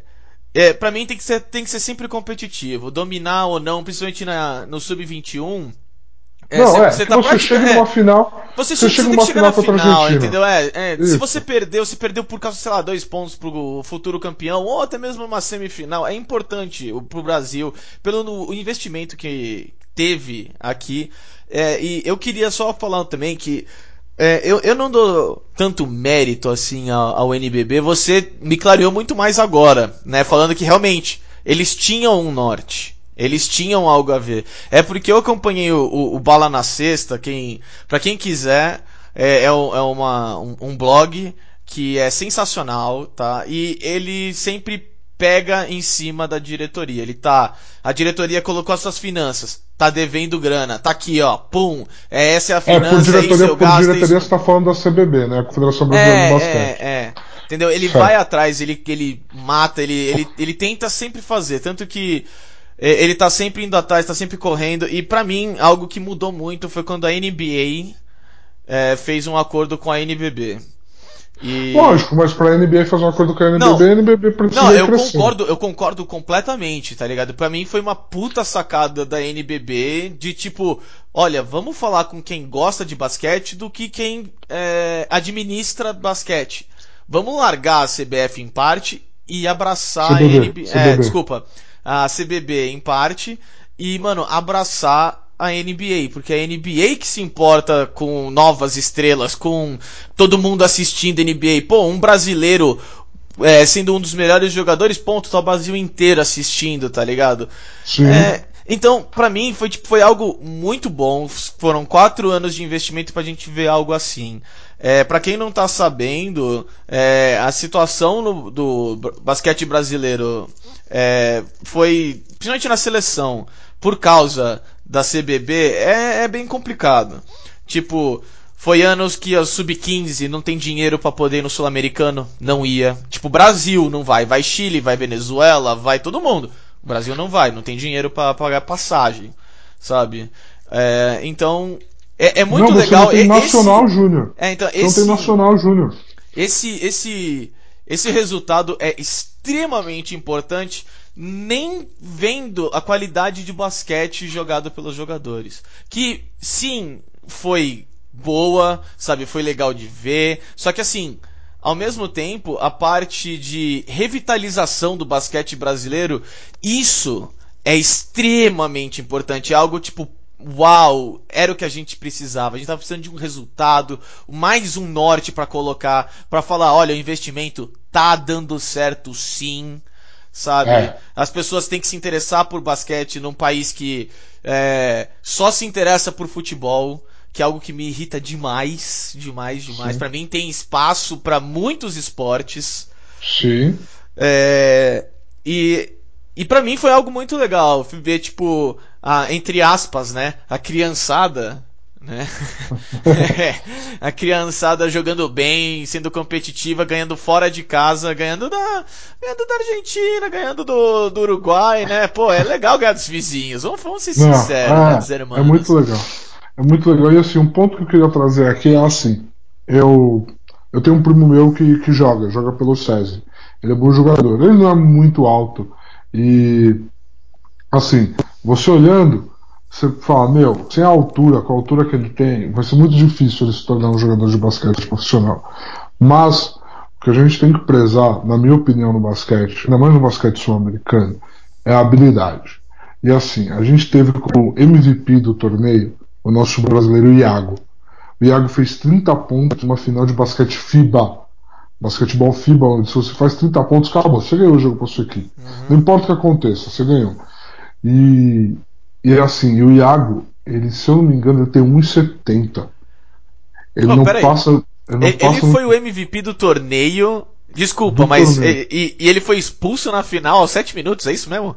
S1: é, para mim tem que, ser, tem que ser sempre competitivo, dominar ou não, principalmente na, no sub-21
S2: é, não, é, você, tá você chega numa final.
S1: Você, você chega numa final, contra final, Argentina. entendeu? É, é se você perdeu, se perdeu por causa, sei lá, dois pontos pro futuro campeão, ou até mesmo uma semifinal, é importante pro Brasil, pelo investimento que teve aqui. É, e eu queria só falar também que é, eu, eu não dou tanto mérito assim ao, ao, NBB, você me clareou muito mais agora, né? Falando que realmente eles tinham um norte. Eles tinham algo a ver. É porque eu acompanhei o, o, o Bala na Sexta, quem, para quem quiser, é, é, é uma, um, um, blog que é sensacional, tá? E ele sempre pega em cima da diretoria. Ele tá, a diretoria colocou as suas finanças, tá devendo grana, tá aqui, ó, pum, é, essa é a finança, é, por
S2: diretoria,
S1: é isso
S2: por
S1: gasto,
S2: diretoria você tá falando da CBB, né? A Confederação Brasileira
S1: é,
S2: do Basquete.
S1: É, é. Entendeu? Ele certo. vai atrás, ele, ele mata, ele, ele, ele tenta sempre fazer. Tanto que é, ele tá sempre indo atrás, tá sempre correndo. E para mim, algo que mudou muito foi quando a NBA é, fez um acordo com a NBB.
S2: E... Lógico, mas pra NBA fazer um acordo com a NBB, não, a NBB precisa
S1: Não, eu concordo, eu concordo completamente, tá ligado? Pra mim foi uma puta sacada da NBB de tipo, olha, vamos falar com quem gosta de basquete do que quem é, administra basquete. Vamos largar a CBF em parte e abraçar
S2: CBB,
S1: a NBB. É, desculpa a CBB em parte e, mano, abraçar a NBA, porque é a NBA que se importa com novas estrelas, com todo mundo assistindo NBA. Pô, um brasileiro é, sendo um dos melhores jogadores, ponto, tá o Brasil inteiro assistindo, tá ligado?
S2: Sim.
S1: É, então, para mim, foi, tipo, foi algo muito bom. Foram quatro anos de investimento pra gente ver algo assim. É, para quem não tá sabendo, é, a situação no, do basquete brasileiro é, foi, principalmente na seleção, por causa da CBB, é, é bem complicado. Tipo, foi anos que a Sub-15 não tem dinheiro para poder ir no Sul-Americano, não ia. Tipo, Brasil não vai, vai Chile, vai Venezuela, vai todo mundo. O Brasil não vai, não tem dinheiro para pagar passagem, sabe? É, então, é, é muito
S2: não,
S1: legal. Não
S2: tem Nacional Júnior.
S1: É, então,
S2: esse, não tem Nacional Júnior.
S1: Esse, esse, esse resultado é extremamente importante, nem vendo a qualidade de basquete jogado pelos jogadores. Que, sim, foi boa, sabe, foi legal de ver, só que assim, ao mesmo tempo, a parte de revitalização do basquete brasileiro, isso é extremamente importante, é algo tipo uau, era o que a gente precisava. A gente estava precisando de um resultado, mais um norte para colocar, para falar, olha, o investimento tá dando certo sim, sabe? É. As pessoas têm que se interessar por basquete num país que é, só se interessa por futebol, que é algo que me irrita demais, demais, demais. Para mim tem espaço para muitos esportes.
S2: Sim.
S1: É, e e para mim foi algo muito legal ver, tipo, a, entre aspas, né? A criançada, né? é, a criançada jogando bem, sendo competitiva, ganhando fora de casa, ganhando da, ganhando da Argentina, ganhando do, do Uruguai, né? Pô, é legal ganhar dos vizinhos. Vamos, vamos ser sinceros,
S2: Não, é, né, É muito legal. É muito legal. E assim, um ponto que eu queria trazer aqui é assim. Eu, eu tenho um primo meu que, que joga, joga pelo SESI. Ele é bom jogador. Ele não é muito alto. E assim, você olhando, você fala, meu, sem a altura, com a altura que ele tem, vai ser muito difícil ele se tornar um jogador de basquete profissional. Mas o que a gente tem que prezar, na minha opinião, no basquete, ainda mais no basquete sul-americano, é a habilidade. E assim, a gente teve como MVP do torneio o nosso brasileiro Iago. O Iago fez 30 pontos numa final de basquete FIBA basquetebol FIBA, onde se você faz 30 pontos, acabou, você ganhou o jogo para sua equipe. Uhum. Não importa o que aconteça, você ganhou. E e assim, o Iago, ele, se eu não me engano, ele tem 1,70. Ele oh, não passa. Ele, não
S1: ele,
S2: passa
S1: ele foi o MVP do torneio. Desculpa, do mas. E, e, ele foi expulso na final aos 7 minutos, é isso mesmo?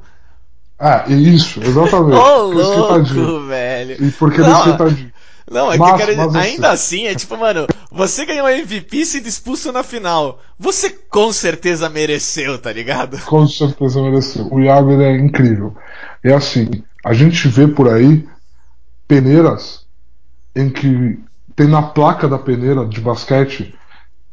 S2: Ah, isso, exatamente.
S1: Ô, oh, louco, velho.
S2: E porque ele é esquentadinho.
S1: Não, é mas, que eu quero dizer, ainda assim, é tipo, mano, você ganhou o MVP e se expulso na final. Você com certeza mereceu, tá ligado?
S2: Com certeza mereceu. O Iago é incrível. É assim, a gente vê por aí peneiras em que tem na placa da peneira de basquete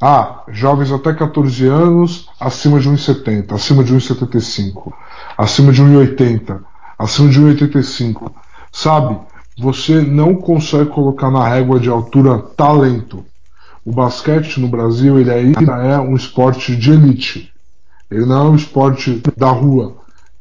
S2: ah, jovens até 14 anos acima de 1,70, acima de 1,75, acima de 1,80, acima de 1,85. Sabe? Você não consegue colocar na régua de altura talento. O basquete no Brasil ele ainda é um esporte de elite. Ele não é um esporte da rua.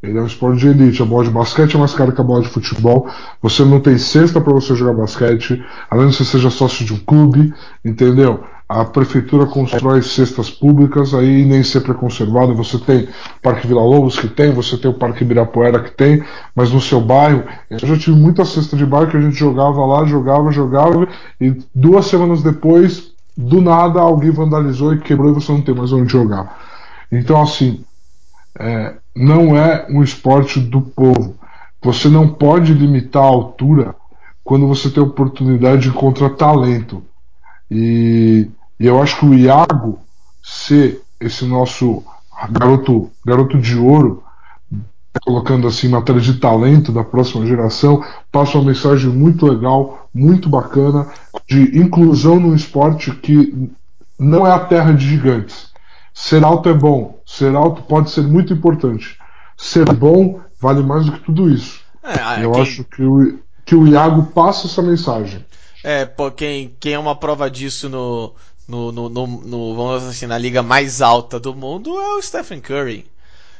S2: Ele é um esporte de elite. A bola de basquete é mais cara que a bola de futebol. Você não tem cesta para você jogar basquete, além de você seja sócio de um clube, entendeu? A prefeitura constrói cestas públicas, aí nem sempre é conservado. Você tem o Parque Vila Lobos que tem, você tem o Parque Ibirapuera que tem, mas no seu bairro, eu já tive muita cesta de bairro que a gente jogava lá, jogava, jogava, e duas semanas depois, do nada, alguém vandalizou e quebrou e você não tem mais onde jogar. Então, assim, é, não é um esporte do povo. Você não pode limitar a altura quando você tem a oportunidade de encontrar talento. E, e, eu acho que o Iago ser esse nosso garoto, garoto de ouro, colocando assim matéria de talento da próxima geração, passa uma mensagem muito legal, muito bacana, de inclusão no esporte que não é a terra de gigantes. Ser alto é bom, ser alto pode ser muito importante. Ser bom vale mais do que tudo isso. É, eu quem... acho que o, que o Iago passa essa mensagem.
S1: É, pô, quem, quem é uma prova disso no, no, no, no, no vamos assim, na liga mais alta do mundo é o Stephen Curry.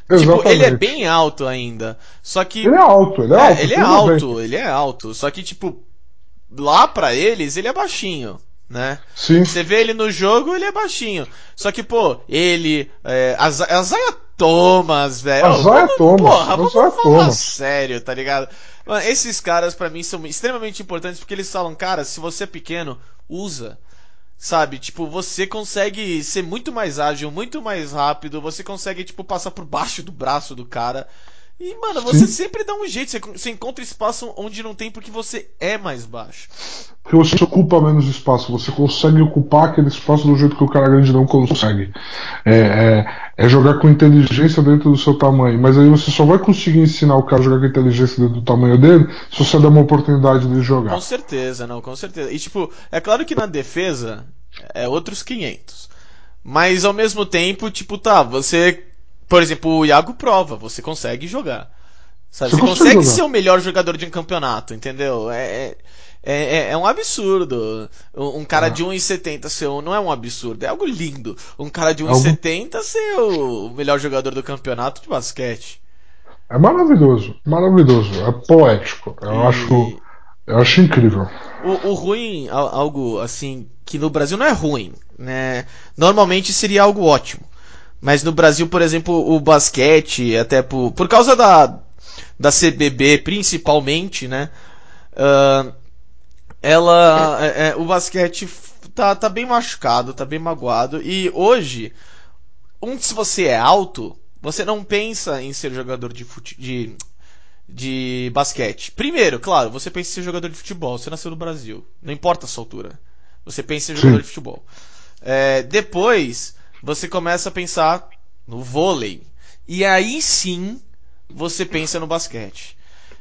S1: Exatamente. Tipo, ele é bem alto ainda. Só que.
S2: Ele é alto, ele é, é alto.
S1: Ele é alto, ele é alto. Só que, tipo, lá pra eles, ele é baixinho né?
S2: Sim.
S1: Você vê ele no jogo, ele é baixinho. Só que, pô, ele. É, a, Zaya Thomas, velho.
S2: A Zaya Thomas.
S1: Porra, vamos falar Thomas. sério, tá ligado? Mano, esses caras para mim são extremamente importantes porque eles falam, cara, se você é pequeno, usa. Sabe, tipo, você consegue ser muito mais ágil, muito mais rápido, você consegue, tipo, passar por baixo do braço do cara. E, mano, você Sim. sempre dá um jeito, você, você encontra espaço onde não tem porque você é mais baixo.
S2: Porque você ocupa menos espaço, você consegue ocupar aquele espaço do jeito que o cara grande não consegue. É, é, é, jogar com inteligência dentro do seu tamanho. Mas aí você só vai conseguir ensinar o cara a jogar com inteligência dentro do tamanho dele se você der uma oportunidade de jogar.
S1: Com certeza, não, com certeza. E tipo, é claro que na defesa é outros 500. Mas ao mesmo tempo, tipo, tá, você por exemplo, o Iago prova, você consegue jogar. Sabe? Você, você consegue jogar. ser o melhor jogador de um campeonato, entendeu? É, é, é, é um absurdo. Um cara é. de 1,70 ser um, não é um absurdo, é algo lindo. Um cara de 1,70 algo... ser o melhor jogador do campeonato de basquete.
S2: É maravilhoso, maravilhoso, é poético. Eu e... acho, eu acho incrível.
S1: O, o ruim, algo assim, que no Brasil não é ruim, né? Normalmente seria algo ótimo. Mas no Brasil, por exemplo, o basquete, até por, por causa da, da CBB principalmente, né? Uh, ela, é, é, o basquete tá, tá bem machucado, tá bem magoado. E hoje, um, se você é alto, você não pensa em ser jogador de, fute, de, de basquete. Primeiro, claro, você pensa em ser jogador de futebol. Você nasceu no Brasil. Não importa a sua altura. Você pensa em ser jogador de futebol. É, depois, você começa a pensar no vôlei. E aí sim você pensa no basquete.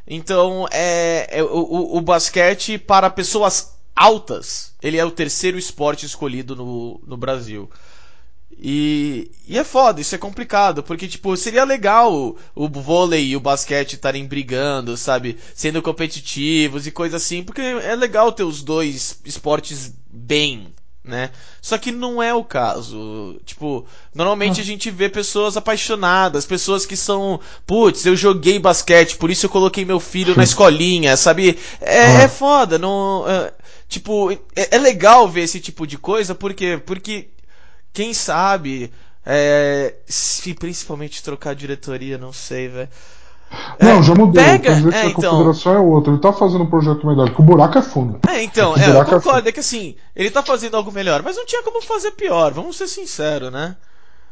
S1: Então, é, é o, o, basquete para pessoas altas, ele é o terceiro esporte escolhido no, no Brasil. E, e é foda, isso é complicado, porque, tipo, seria legal o, o vôlei e o basquete estarem brigando, sabe? Sendo competitivos e coisa assim, porque é legal ter os dois esportes bem, né? Só que não é o caso. Tipo, normalmente a gente vê pessoas apaixonadas, pessoas que são, putz, eu joguei basquete, por isso eu coloquei meu filho na escolinha, sabe? É, é foda, não. É, tipo, é, é, legal ver esse tipo de coisa, porque, porque quem sabe, é, se principalmente trocar diretoria, não sei, velho.
S2: Não, já mudou.
S1: pega-
S2: dizer
S1: é, então.
S2: confederação é outra. Ele tá fazendo um projeto melhor, que o buraco é fundo.
S1: É, então, é, eu
S2: é
S1: concordo, é que assim, ele tá fazendo algo melhor, mas não tinha como fazer pior, vamos ser sinceros, né?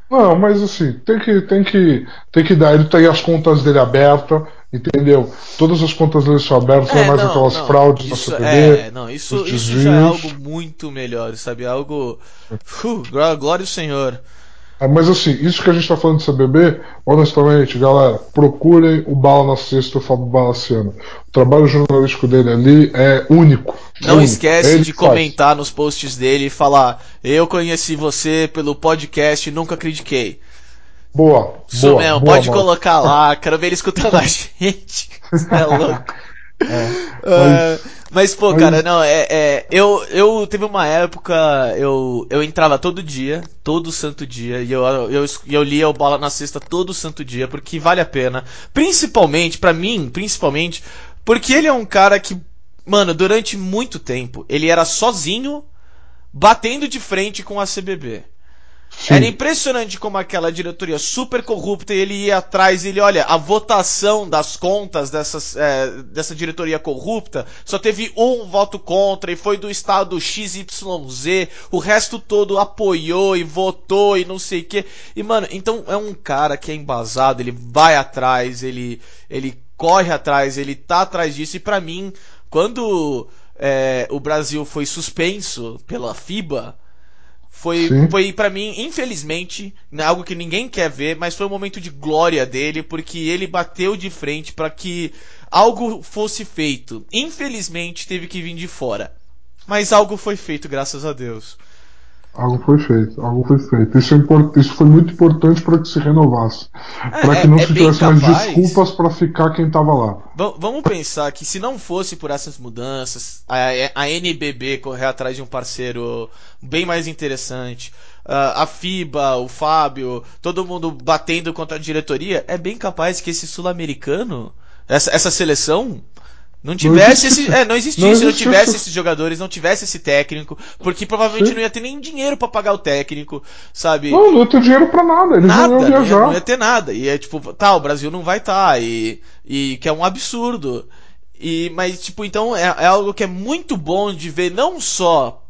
S2: Não, mas assim, tem que, tem que, tem que dar. Ele tem as contas dele abertas, entendeu? Todas as contas dele são abertas, não é mais aquelas fraudes na
S1: isso,
S2: CPD.
S1: É, não, isso, isso já é algo muito melhor, sabe? Algo. Uh, gló- glória ao Senhor.
S2: É, mas assim, isso que a gente tá falando de CBB, honestamente, galera, procurem o Bala na Sexta, o Fábio Balaciano. O trabalho jornalístico dele ali é único.
S1: Não
S2: único.
S1: esquece de
S2: faz.
S1: comentar nos posts dele e falar: Eu conheci você pelo podcast e nunca critiquei.
S2: Boa.
S1: Isso
S2: boa,
S1: mesmo,
S2: boa,
S1: pode
S2: Mauro.
S1: colocar lá, quero ver ele escutando a gente. Isso é louco.
S2: É,
S1: É, mas, pô, cara, não, é, é, eu, eu teve uma época, eu, eu entrava todo dia, todo santo dia, e eu, eu, eu lia o Bola na Sexta todo santo dia, porque vale a pena. Principalmente, pra mim, principalmente, porque ele é um cara que, mano, durante muito tempo, ele era sozinho, batendo de frente com a CBB.
S2: Sim.
S1: Era impressionante como aquela diretoria super corrupta, ele ia atrás, ele, olha, a votação das contas dessas, é, dessa diretoria corrupta só teve um voto contra e foi do estado XYZ, o resto todo apoiou e votou e não sei o que. E, mano, então é um cara que é embasado, ele vai atrás, ele, ele corre atrás, ele tá atrás disso, e pra mim, quando é, o Brasil foi suspenso pela FIBA, foi,
S2: Sim.
S1: foi para mim, infelizmente, né, algo que ninguém quer ver, mas foi um momento de glória dele, porque ele bateu de frente para que algo fosse feito. Infelizmente, teve que vir de fora. Mas algo foi feito, graças a Deus.
S2: Algo foi feito, algo foi feito. Isso, é import- isso foi muito importante para que se renovasse. para
S1: é-
S2: que não
S1: é
S2: se tivesse mais desculpas para ficar quem tava lá.
S1: Va- vamos pensar que se não fosse por essas mudanças, a, a NBB correr atrás de um parceiro bem mais interessante, a a FIBA, o Fábio, todo mundo batendo contra a diretoria, é bem capaz que esse sul-americano, essa, essa seleção, não tivesse
S2: existe-
S1: esse. É, não existisse,
S2: não
S1: não, tivesse esses jogadores, não tivesse esse técnico, porque provavelmente
S2: Sim.
S1: não ia ter nem dinheiro pra pagar o técnico, sabe?
S2: Não, não ia ter dinheiro para nada, eles
S1: nada,
S2: não iam
S1: não ia,
S2: viajar.
S1: não ia ter nada. E é tipo, tá, o Brasil não vai estar, e, e que é um absurdo. E, mas, tipo, então é, é algo que é muito bom de ver, não só.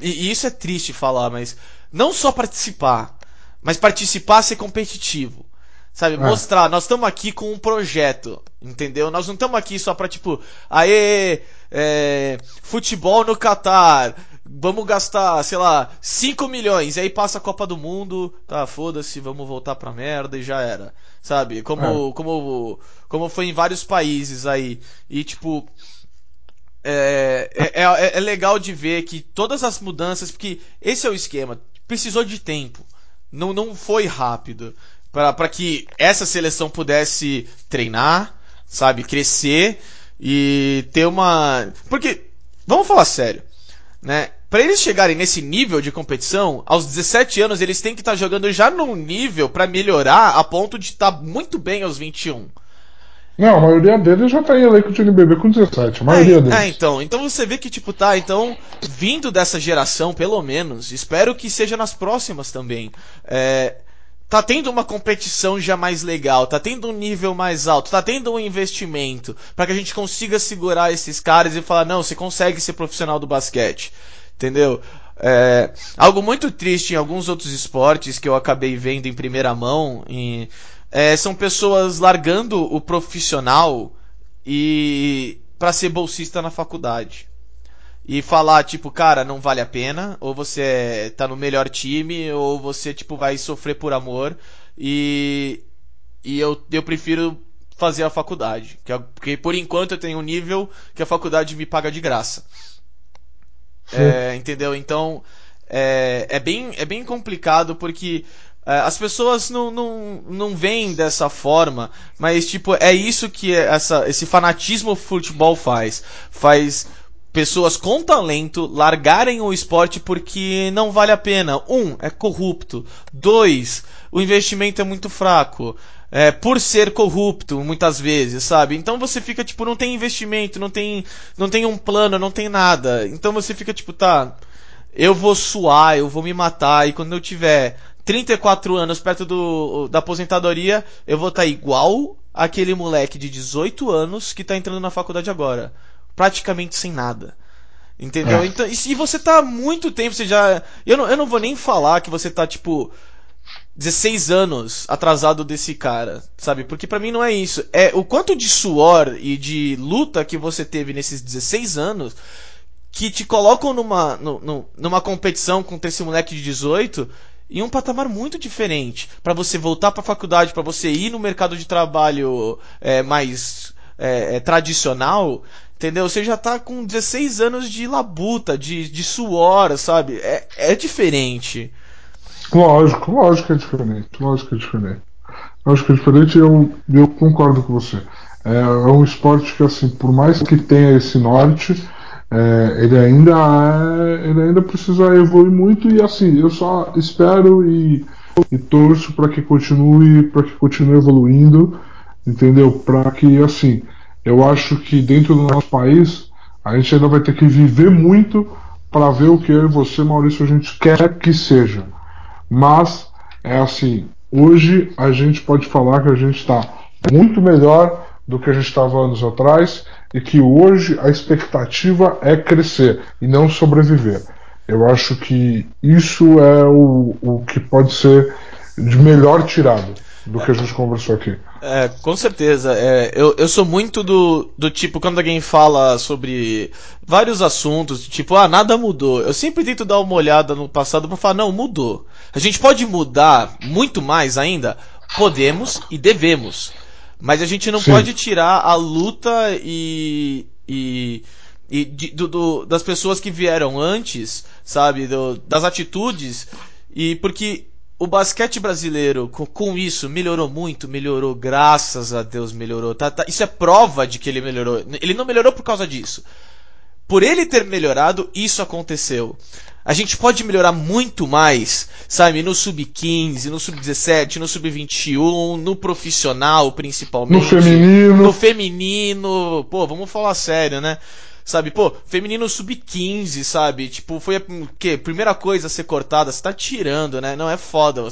S1: E, e isso é triste falar, mas. Não só participar, mas participar ser competitivo. Sabe,
S2: É.
S1: mostrar, nós estamos aqui com um projeto, entendeu? Nós não estamos aqui só pra, tipo, aê, é, futebol no Catar, vamos gastar, sei lá, 5 milhões, e aí passa a Copa do Mundo, tá, foda-se, vamos voltar pra merda e já era. Sabe? Como, como, como foi em vários países aí. E, tipo, é, é, é- é legal de ver que todas as mudanças, porque esse é o esquema, precisou de tempo, não, não foi rápido, para que essa seleção pudesse treinar, sabe, crescer e ter uma. Porque, vamos falar sério, né? Para eles chegarem nesse nível de competição, aos 17 anos eles têm que estar jogando já num nível para melhorar a ponto de estar muito bem aos 21.
S2: Não, a maioria deles já tá em elenco de NBB com 17, a maioria
S1: é,
S2: deles.
S1: é, então. Então você vê que, tipo, tá, então, vindo dessa geração, pelo menos, espero que seja nas próximas também. É, tá tendo uma competição já mais legal, tá tendo um nível mais alto, tá tendo um investimento para que a gente consiga segurar esses caras e falar, não, você consegue ser profissional do basquete. Entendeu? É, algo muito triste em alguns outros esportes que eu acabei vendo em primeira mão é, são pessoas largando o profissional e para ser bolsista na faculdade. E falar, tipo, cara, não vale a pena, ou você tá no melhor time, ou você, tipo, vai sofrer por amor, e, e eu, eu prefiro fazer a faculdade. que é- Porque por enquanto eu tenho um nível que a faculdade me paga de graça. É, entendeu? Então é, é, bem, é bem complicado porque é, as pessoas não, não, não veem dessa forma, mas tipo, é isso que essa, esse fanatismo futebol faz. Faz pessoas com talento largarem o esporte porque não vale a pena. Um, é corrupto. Dois, o investimento é muito fraco. É, por ser corrupto, muitas vezes, sabe? Então você fica, tipo, não tem investimento, não tem, não tem um plano, não tem nada. Então você fica, tipo, tá, eu vou suar, eu vou me matar, e quando eu tiver 34 anos perto do, da aposentadoria, eu vou estar igual aquele moleque de 18 anos que tá entrando na faculdade agora. Praticamente sem nada. Entendeu? É. Então, e se você tá há muito tempo, você já. Eu não, eu não vou nem falar que você tá, tipo, 16 anos atrasado desse cara, sabe? Porque para mim não é isso. É o quanto de suor e de luta que você teve nesses 16 anos que te colocam numa, no, numa competição contra esse moleque de 18 em um patamar muito diferente. para você voltar para a faculdade, para você ir no mercado de trabalho é, mais é, é, tradicional, entendeu? Você já tá com 16 anos de labuta, de, de suor, sabe? É, é diferente.
S2: Lógico, lógico que é diferente. Lógico que é diferente. Lógico que é diferente eu, eu concordo com você. É, é um esporte que, assim, por mais que tenha esse norte, é, ele ainda é, ele ainda precisa evoluir muito e assim eu só espero e, e torço para que continue para que continue evoluindo entendeu para que assim eu acho que dentro do nosso país a gente ainda vai ter que viver muito para ver o que eu e você Maurício a gente quer que seja mas é assim hoje a gente pode falar que a gente está muito melhor do que a gente estava anos atrás e que hoje a expectativa é crescer e não sobreviver. Eu acho que isso é o, o que pode ser de melhor tirado do que a gente conversou aqui.
S1: É, com certeza. É, eu, eu sou muito do, do tipo, quando alguém fala sobre vários assuntos, tipo, ah, nada mudou. Eu sempre tento dar uma olhada no passado para falar, não, mudou. A gente pode mudar muito mais ainda? Podemos e devemos. Mas a gente não Sim. pode tirar a luta e. e, e de, do, do, das pessoas que vieram antes, sabe? Do, das atitudes. E porque o basquete brasileiro, com, com, isso, melhorou muito, melhorou, graças a Deus melhorou. Tá, tá, isso é prova de que ele melhorou. Ele não melhorou por causa disso. Por ele ter melhorado, isso aconteceu. A gente pode melhorar muito mais, sabe? No sub-15, no sub-17, no sub-21, no profissional, principalmente.
S2: No feminino.
S1: No feminino. Pô, vamos falar sério, né? Sabe, pô, feminino sub-15, sabe? Tipo, foi a que, primeira coisa a ser cortada. Você tá tirando, né? Não é foda.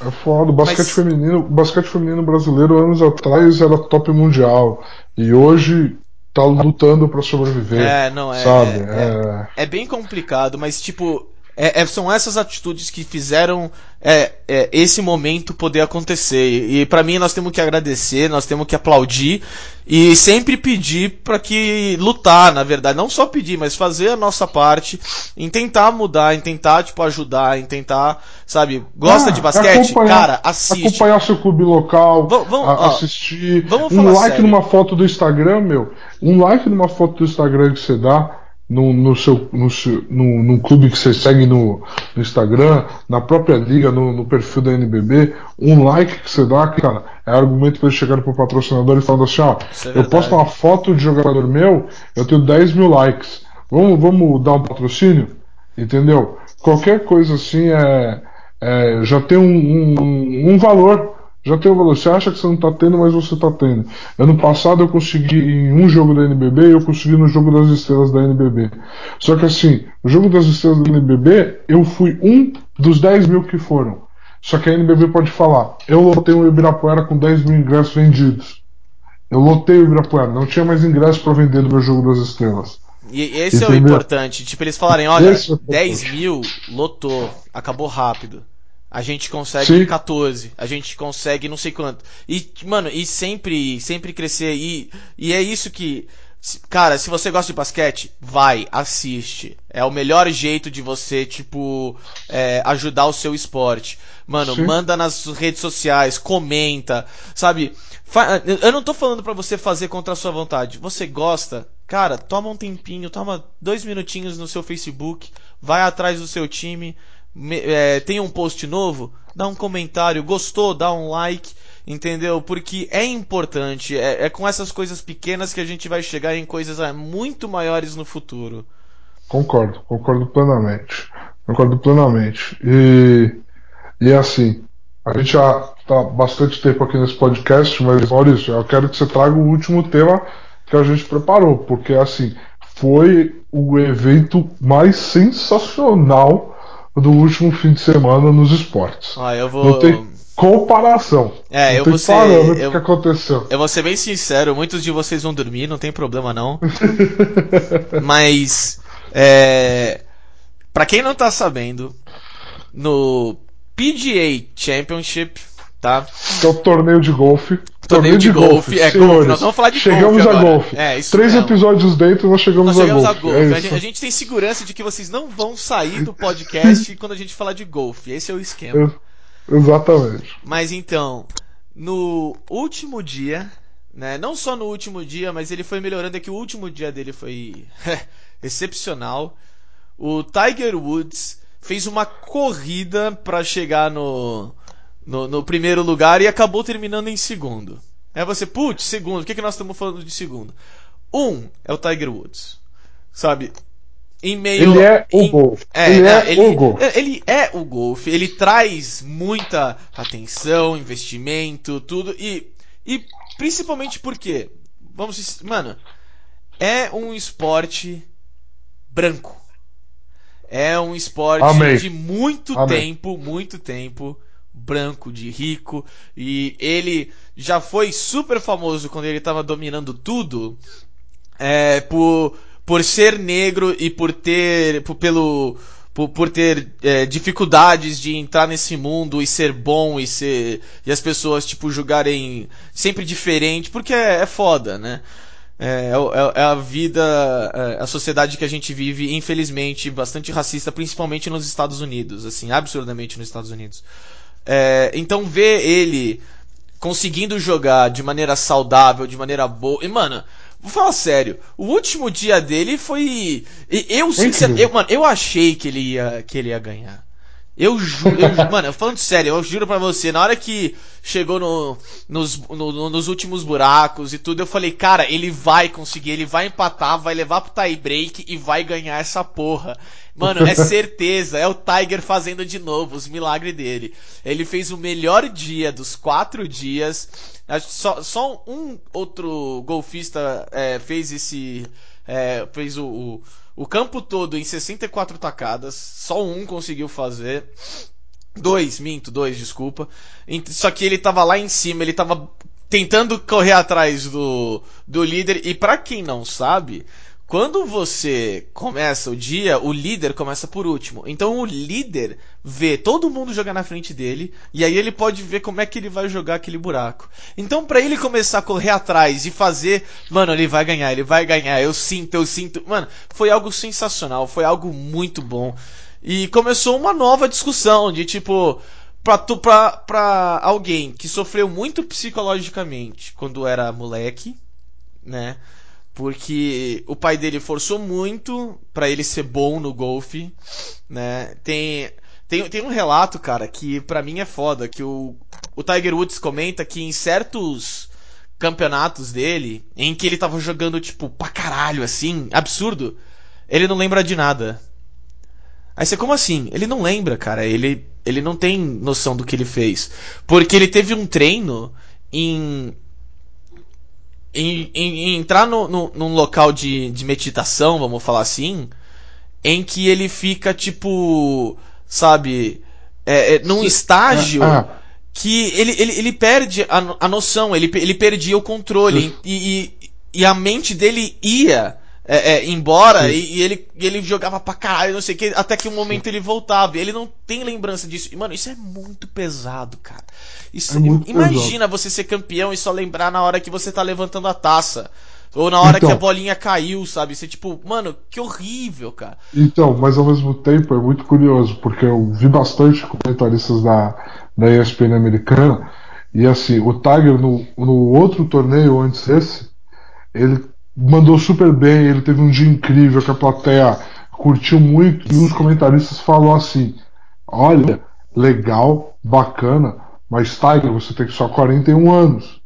S2: É foda. O basquete, Mas... feminino, basquete feminino brasileiro, anos atrás, era top mundial. E hoje tá lutando para sobreviver.
S1: É, não, é.
S2: Sabe?
S1: É, é, é bem complicado, mas tipo. É, é, são essas atitudes que fizeram é, é, esse momento poder acontecer. E, e para mim nós temos que agradecer, nós temos que aplaudir e sempre pedir para que lutar, na verdade, não só pedir, mas fazer a nossa parte, em tentar mudar, em tentar tipo ajudar, em tentar, sabe, gosta ah, de basquete, cara, assiste.
S2: Acompanhar seu clube local, vamos, a, ó, assistir, um like sério. numa foto do Instagram, meu, um like numa foto do Instagram que você dá no, no seu, no, no, clube que você segue no, no Instagram, na própria liga, no, no, perfil da NBB, um like que você dá, cara, é argumento para eles chegarem pro patrocinador e falando assim, ó, é eu posto uma foto de jogador meu, eu tenho 10 mil likes, vamos, vamos dar um patrocínio? Entendeu? Qualquer coisa assim é, é já tem um, um, um valor já tem o valor. Você acha que você não está tendo, mas você está tendo. Ano passado eu consegui em um jogo da NBB e eu consegui no jogo das estrelas da NBB. Só que assim, o jogo das estrelas da NBB, eu fui um dos 10 mil que foram. Só que a NBB pode falar, eu lotei o Ibirapuera com 10 mil ingressos vendidos. Eu lotei o Ibirapuera, não tinha mais ingressos para vender do meu jogo das estrelas.
S1: E esse Entendeu? é o importante. Tipo, eles falarem, olha, é 10 mil lotou, acabou rápido. A gente consegue Sim. 14, a gente consegue não sei quanto. E, mano, e sempre, sempre crescer. E, e é isso que. Cara, se você gosta de basquete, vai, assiste. É o melhor jeito de você, tipo, é, ajudar o seu esporte. Mano, Sim. manda nas redes sociais, comenta, sabe? Eu não tô falando para você fazer contra a sua vontade. Você gosta? Cara, toma um tempinho, toma dois minutinhos no seu Facebook, vai atrás do seu time, é, tem um post novo, dá um comentário, gostou, dá um like, entendeu? Porque é importante, é, é com essas coisas pequenas que a gente vai chegar em coisas é, muito maiores no futuro.
S2: Concordo, concordo plenamente. Concordo plenamente. E, e é assim, a gente já está bastante tempo aqui nesse podcast, mas Maurício, eu quero que você traga o último tema que a gente preparou, porque assim, foi o evento mais sensacional do último fim de semana nos esportes.
S1: Ah, eu vou.
S2: Não tem comparação.
S1: É,
S2: não
S1: eu
S2: tem
S1: vou ser- eu-
S2: que aconteceu.
S1: Eu vou ser bem sincero, muitos de vocês vão dormir, não tem problema não. Mas, é, pra quem não tá sabendo, no PGA Championship, tá?
S2: Que é o torneio de golfe.
S1: Torneio de golfe, é, golfe,
S2: senhores.
S1: nós vamos falar de
S2: chegamos
S1: golfe
S2: a
S1: agora.
S2: golfe.
S1: É,
S2: Três
S1: mesmo.
S2: episódios dentro, nós chegamos,
S1: Nós chegamos
S2: a
S1: a
S2: golfe.
S1: golfe.
S2: É
S1: a, gente, a gente tem segurança de que vocês não vão sair do podcast quando a gente falar de golfe. Esse é o esquema.
S2: Exatamente.
S1: Mas então, no último dia, né? Não só no último dia, mas ele foi melhorando, é que o último dia dele foi excepcional. O Tiger Woods fez uma corrida para chegar no, no, no primeiro lugar e acabou terminando em segundo. Aí você, putz, segundo, o que, que nós estamos falando de segundo? Um é o Tiger Woods. Sabe? Em meio.
S2: Ele é o
S1: em-
S2: golfe.
S1: é,
S2: ele
S1: é,
S2: é
S1: ele,
S2: o golfe.
S1: é, ele é o golfe, ele traz muita atenção, investimento, tudo e e principalmente porque, vamos, mano, é um esporte branco. É um esporte
S2: Amém.
S1: de muito
S2: Amém.
S1: tempo, muito tempo branco, de rico e ele já foi super famoso quando ele tava dominando tudo é, por, por ser negro e por ter por, pelo por, por ter é, dificuldades de entrar nesse mundo e ser bom e ser e as pessoas tipo julgarem sempre diferente porque é, é foda né? É, é é- é a vida é a sociedade que a gente vive infelizmente bastante racista principalmente nos Estados Unidos assim absurdamente nos Estados Unidos É, então ver ele conseguindo jogar de maneira saudável, de maneira boa. E, mano, vou falar sério, o último dia dele foi. Eu, sinceramente, eu, mano, eu achei que ele ia, que ele ia ganhar. Eu juro, mano, falando sério, eu juro pra você, na hora que chegou no, nos, no- no- nos últimos buracos e tudo, eu falei, cara, ele vai conseguir, ele vai empatar, vai levar pro tie break e vai ganhar essa porra. Mano, é certeza, é o Tiger fazendo de novo os milagres dele. Ele fez o melhor dia dos quatro dias. Só, só um outro golfista é, fez esse. é, fez o, o, o campo todo em 64 tacadas. Só um conseguiu fazer. Dois, minto, dois, desculpa. Só que ele tava lá em cima, ele tava tentando correr atrás do, do líder. E pra quem não sabe, quando você começa o dia, o líder começa por último. Então o líder vê todo mundo jogar na frente dele e aí ele pode ver como é que ele vai jogar aquele buraco. Então pra ele começar a correr atrás e fazer, mano, ele vai ganhar, ele vai ganhar. Eu sinto, eu sinto. Mano, foi algo sensacional, foi algo muito bom. E começou uma nova discussão de tipo pra, tu, pra, pra alguém que sofreu muito psicologicamente quando era moleque, né? Porque o pai dele forçou muito pra ele ser bom no golfe, né? Tem, tem, tem um relato, cara, que pra mim é foda, que o, o Tiger Woods comenta que em certos campeonatos dele, em que ele tava jogando, tipo, pra caralho, assim, absurdo, ele não lembra de nada. Aí você, como assim? Ele não lembra, cara. Ele, ele não tem noção do que ele fez. Porque ele teve um treino em. em, em- em entrar no, no, num local de, de meditação, vamos falar assim, em que ele fica, tipo. Sabe. É, é, num estágio
S2: Ah,
S1: que ele, ele, ele perde a, a noção, ele, ele perdia o controle e, e, e a mente dele ia é, é, embora e, e ele, ele jogava pra caralho, não sei o que, até que um momento ele voltava. E ele não tem lembrança disso. E, mano, isso é muito pesado, cara. Isso,
S2: É muito
S1: imagina você ser campeão e só lembrar na hora que você tá levantando a taça. Ou na hora
S2: Então.
S1: que a bolinha caiu, sabe? Você tipo, mano, que horrível, cara.
S2: Então, mas ao mesmo tempo é muito curioso, porque eu vi bastante comentaristas da, da ESPN americana, e assim, o Tiger no, no outro torneio antes desse, ele mandou super bem, ele teve um dia incrível, que a plateia curtiu muito, e os comentaristas falaram assim, olha, legal, bacana, mas Tiger, você tem só 41 anos.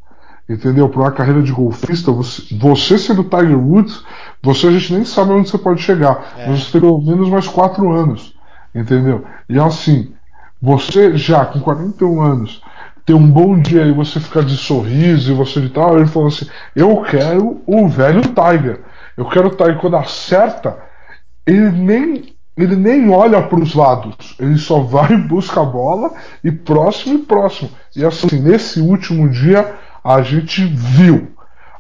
S2: Entendeu? Para uma carreira de golfista, você, você sendo Tiger Woods, você a gente nem sabe onde você pode chegar.
S1: É.
S2: Mas você tem pelo menos mais 4 anos. Entendeu? E assim, você já com 41 anos, ter um bom dia e você ficar de sorriso e você de tal, ele falou assim: Eu quero o velho Tiger. Eu quero o Tiger quando acerta, ele nem ele nem olha para os lados, ele só vai busca a bola e próximo e próximo. E assim, nesse último dia, a gente viu.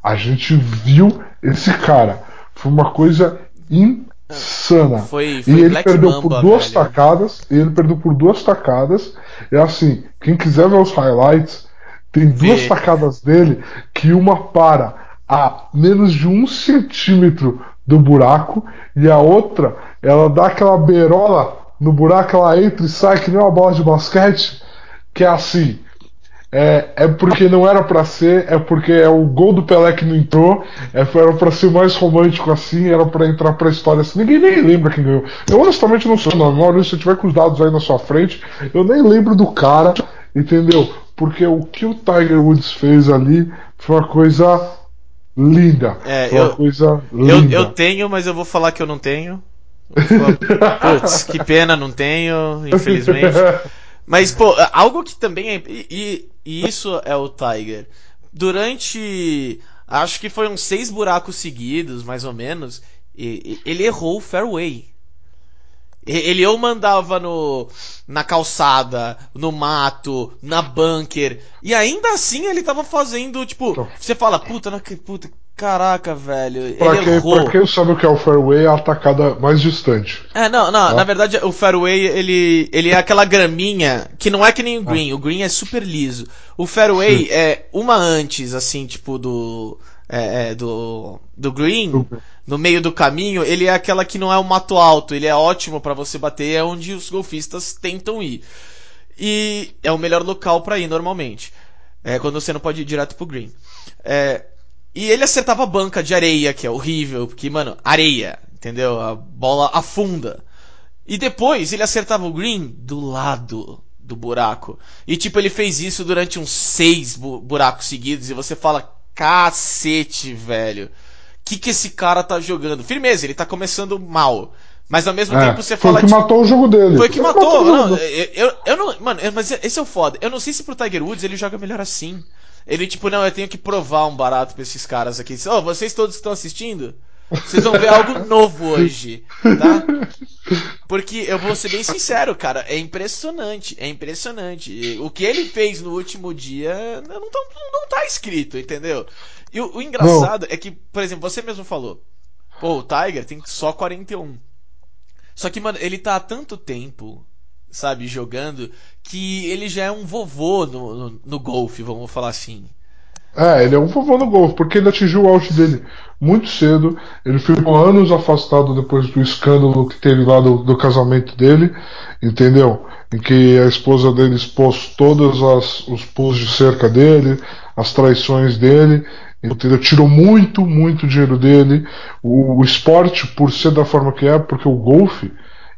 S2: A gente viu esse cara. Foi uma coisa insana.
S1: Foi, foi
S2: e ele
S1: Black
S2: perdeu
S1: Mamba,
S2: por duas
S1: velho.
S2: tacadas. E ele perdeu por duas tacadas. É assim, quem quiser ver os highlights, tem duas
S1: Vê.
S2: tacadas dele que uma para a menos de um centímetro do buraco e a outra ela dá aquela beirola no buraco, ela entra e sai que nem uma bola de basquete, que é assim. É, é porque não era pra ser, é porque é o gol do Pelé que não entrou, é, era pra ser mais romântico assim, era pra entrar pra história assim. Ninguém nem lembra quem ganhou. Eu honestamente não sei o nome, Maurício, se eu tiver com os dados aí na sua frente, eu nem lembro do cara, entendeu? Porque o que o Tiger Woods fez ali foi uma coisa linda.
S1: É,
S2: foi uma
S1: eu-
S2: coisa
S1: Eu,
S2: linda.
S1: eu tenho, mas eu vou falar que eu não tenho. Putz, que pena, não tenho, infelizmente. Mas, pô, algo que também é. E, e- isso é o Tiger. Durante. Acho que foi uns seis buracos seguidos, mais ou menos. e- e- ele errou o fairway. E- Ele ou mandava no, na calçada, no mato, na bunker. E ainda assim ele tava fazendo, tipo, você fala, puta, não, puta caraca, velho.
S2: Pra
S1: ele
S2: quem,
S1: errou.
S2: pra quem sabe o que é o fairway, é a atacada mais distante.
S1: É, não, não,
S2: Tá.
S1: na verdade o fairway, ele, ele é aquela graminha que não é que nem o green, o green é super liso. O fairway é uma antes, assim, tipo do, é, é, do, do green,
S2: Do-
S1: no meio do caminho, ele é aquela que não é o mato alto, ele é ótimo pra você bater, é onde os golfistas tentam ir. E é o melhor local pra ir normalmente. É quando você não pode ir direto pro green. É, e ele acertava a banca de areia, que é horrível, porque, mano, areia, entendeu? A bola afunda. E depois ele acertava o green do lado do buraco. E tipo, ele fez isso durante uns seis bu- buracos seguidos e você fala, cacete, velho. Que que esse cara tá jogando? Firmeza, ele tá começando mal. Mas ao mesmo
S2: É,
S1: tempo você
S2: foi
S1: fala
S2: o que
S1: tipo,
S2: matou o jogo dele.
S1: foi que
S2: Foi
S1: matou.
S2: o
S1: Não, eu, eu, eu não. Mano, mas esse é o foda. Eu não sei se pro Tiger Woods ele joga melhor assim. Ele, tipo, não, eu tenho que provar um barato pra esses caras aqui. Ó, vocês todos estão assistindo, vocês vão ver algo novo hoje, tá? Porque eu vou ser bem sincero, cara, é impressionante, é impressionante. O que ele fez no último dia não tá, não tá escrito, entendeu? E o, o engraçado é que, por exemplo, você mesmo falou, pô, o Tiger tem só 41. Só que, mano, ele tá há tanto tempo, sabe, jogando, que ele já é um vovô no, no, no golfe, vamos falar assim.
S2: É, ele é um vovô no golfe, porque ele atingiu o auge dele muito cedo. Ele ficou anos afastado depois do escândalo que teve lá do, do casamento dele, entendeu? Em que a esposa dele expôs todos as, os pus de cerca dele, as traições dele, entendeu? Tirou muito, muito dinheiro dele. O, o esporte, por ser da forma que é, porque o golfe,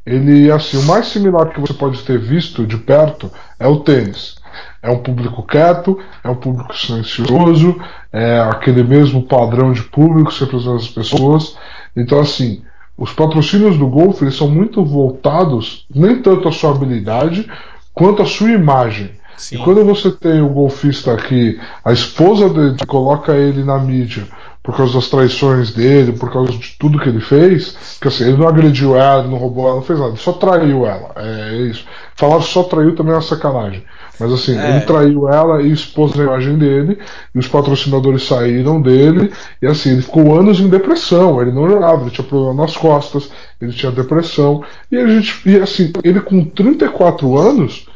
S2: ele, assim, o mais similar que você pode ter visto de perto é o tênis. É um público quieto, é um público silencioso, é aquele mesmo padrão de público, sempre as mesmas pessoas. Então, assim, os patrocínios do golfe eles são muito voltados nem tanto à sua habilidade quanto à sua imagem.
S1: Sim.
S2: E quando você tem o golfista aqui, a esposa dele coloca ele na mídia por causa das traições dele, por causa de tudo que ele fez, que assim, ele não agrediu ela, não roubou ela, não fez nada, ele só traiu ela. É isso. Falar só traiu também é uma sacanagem. Mas assim,
S1: É.
S2: ele traiu ela e expôs a imagem dele, e os patrocinadores saíram dele, e assim, ele ficou anos em depressão, ele não jogava, ele tinha problema nas costas, ele tinha depressão, e a gente, e assim, ele com 34 anos,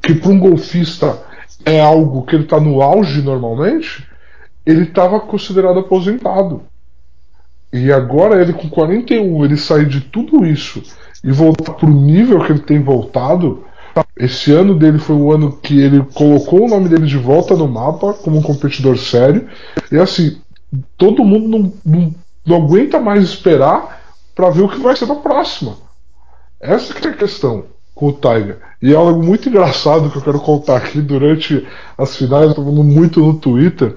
S2: que para um golfista é algo que ele está no auge normalmente, ele estava considerado aposentado. E agora ele com 41, ele sair de tudo isso e voltar para o nível que ele tem voltado. Esse ano dele foi o ano que ele colocou o nome dele de volta no mapa como um competidor sério. E assim, todo mundo não, não, não aguenta mais esperar para ver o que vai ser na próxima. Essa que é a questão com o Tiger. E é algo muito engraçado que eu quero contar aqui durante as finais, eu tô falando muito no Twitter.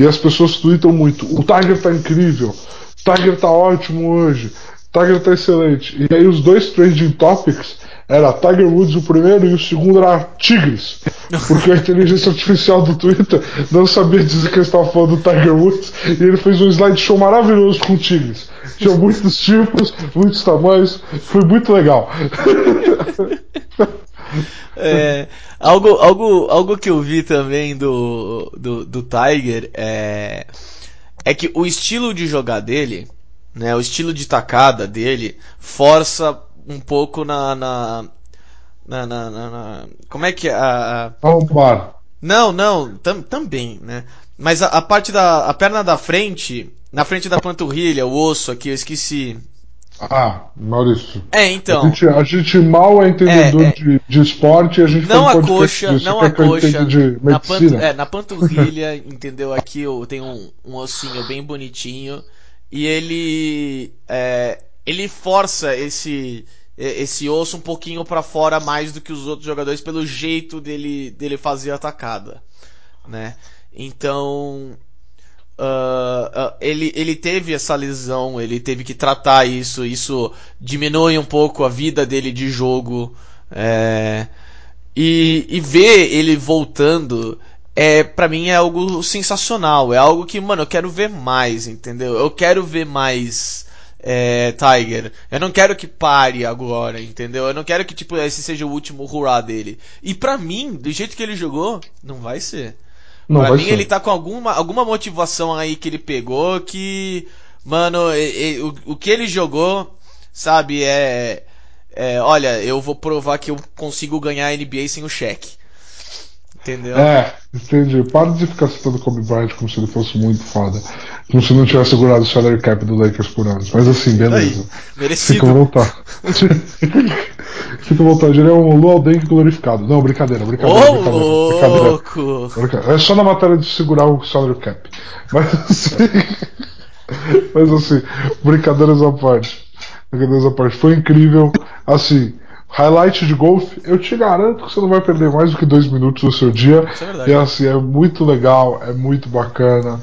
S2: E as pessoas tweetam muito. O Tiger tá incrível. Tiger tá ótimo hoje. Tiger tá excelente. E aí os dois trending topics era Tiger Woods o primeiro e o segundo era Tigres. Porque a inteligência artificial do Twitter não sabia dizer que estava falando do Tiger Woods e ele fez um slideshow maravilhoso com tigres. Tinha muitos tipos, muitos tamanhos, foi muito legal.
S1: É, algo, algo, algo que eu vi também do, do, do Tiger é, é que o estilo de jogar dele, né, o estilo de tacada dele, força um pouco na. na, na, na, na como é que é? A,
S2: a...
S1: Não, não, tam, também, né? Mas a, a, parte da. A perna da frente, na frente da panturrilha, o osso aqui, eu esqueci.
S2: Ah, Maurício.
S1: É, então.
S2: A gente, a gente mal é entendedor é, é. De, de esporte e a gente
S1: Não a coxa, não a coxa. Na, pantu, é, na panturrilha, entendeu? Aqui eu tenho um, um ossinho bem bonitinho. E ele. É, ele força esse esse osso um pouquinho para fora mais do que os outros jogadores pelo jeito dele dele fazer a atacada, né? Então uh, uh, ele, ele teve essa lesão, ele teve que tratar isso, isso diminui um pouco a vida dele de jogo. É, e, e ver ele voltando é para mim é algo sensacional, é algo que, mano, eu quero ver mais, entendeu? Eu quero ver mais é, Tiger. Eu não quero que pare agora, entendeu? Eu não quero que tipo esse seja o último hurrah dele. E para mim, do jeito que ele jogou, não vai ser. Não pra mim, ser. ele tá com alguma, alguma motivação aí que ele pegou que. Mano, e, e, o, o que ele jogou, sabe, é, é. Olha, eu vou provar que eu consigo ganhar a NBA sem o cheque. Entendeu?
S2: É, entendi. Para de ficar citando Kobe Bryant como se ele fosse muito foda. Como se não tivesse segurado o salary cap do Lakers por anos. Mas assim, beleza. Aí,
S1: merecido.
S2: Fica à vontade. Fica à vontade. Ele é um Luau Deng glorificado. Não, brincadeira, brincadeira.
S1: Oh, brincadeira, louco.
S2: brincadeira. É só na matéria de segurar o salary cap. Mas assim. mas assim, brincadeiras à parte. Brincadeiras à parte. Foi incrível. Assim, highlight de golfe, eu te garanto que você não vai perder mais do que dois minutos do seu dia. Isso é verdade. E assim, é muito legal, é muito bacana.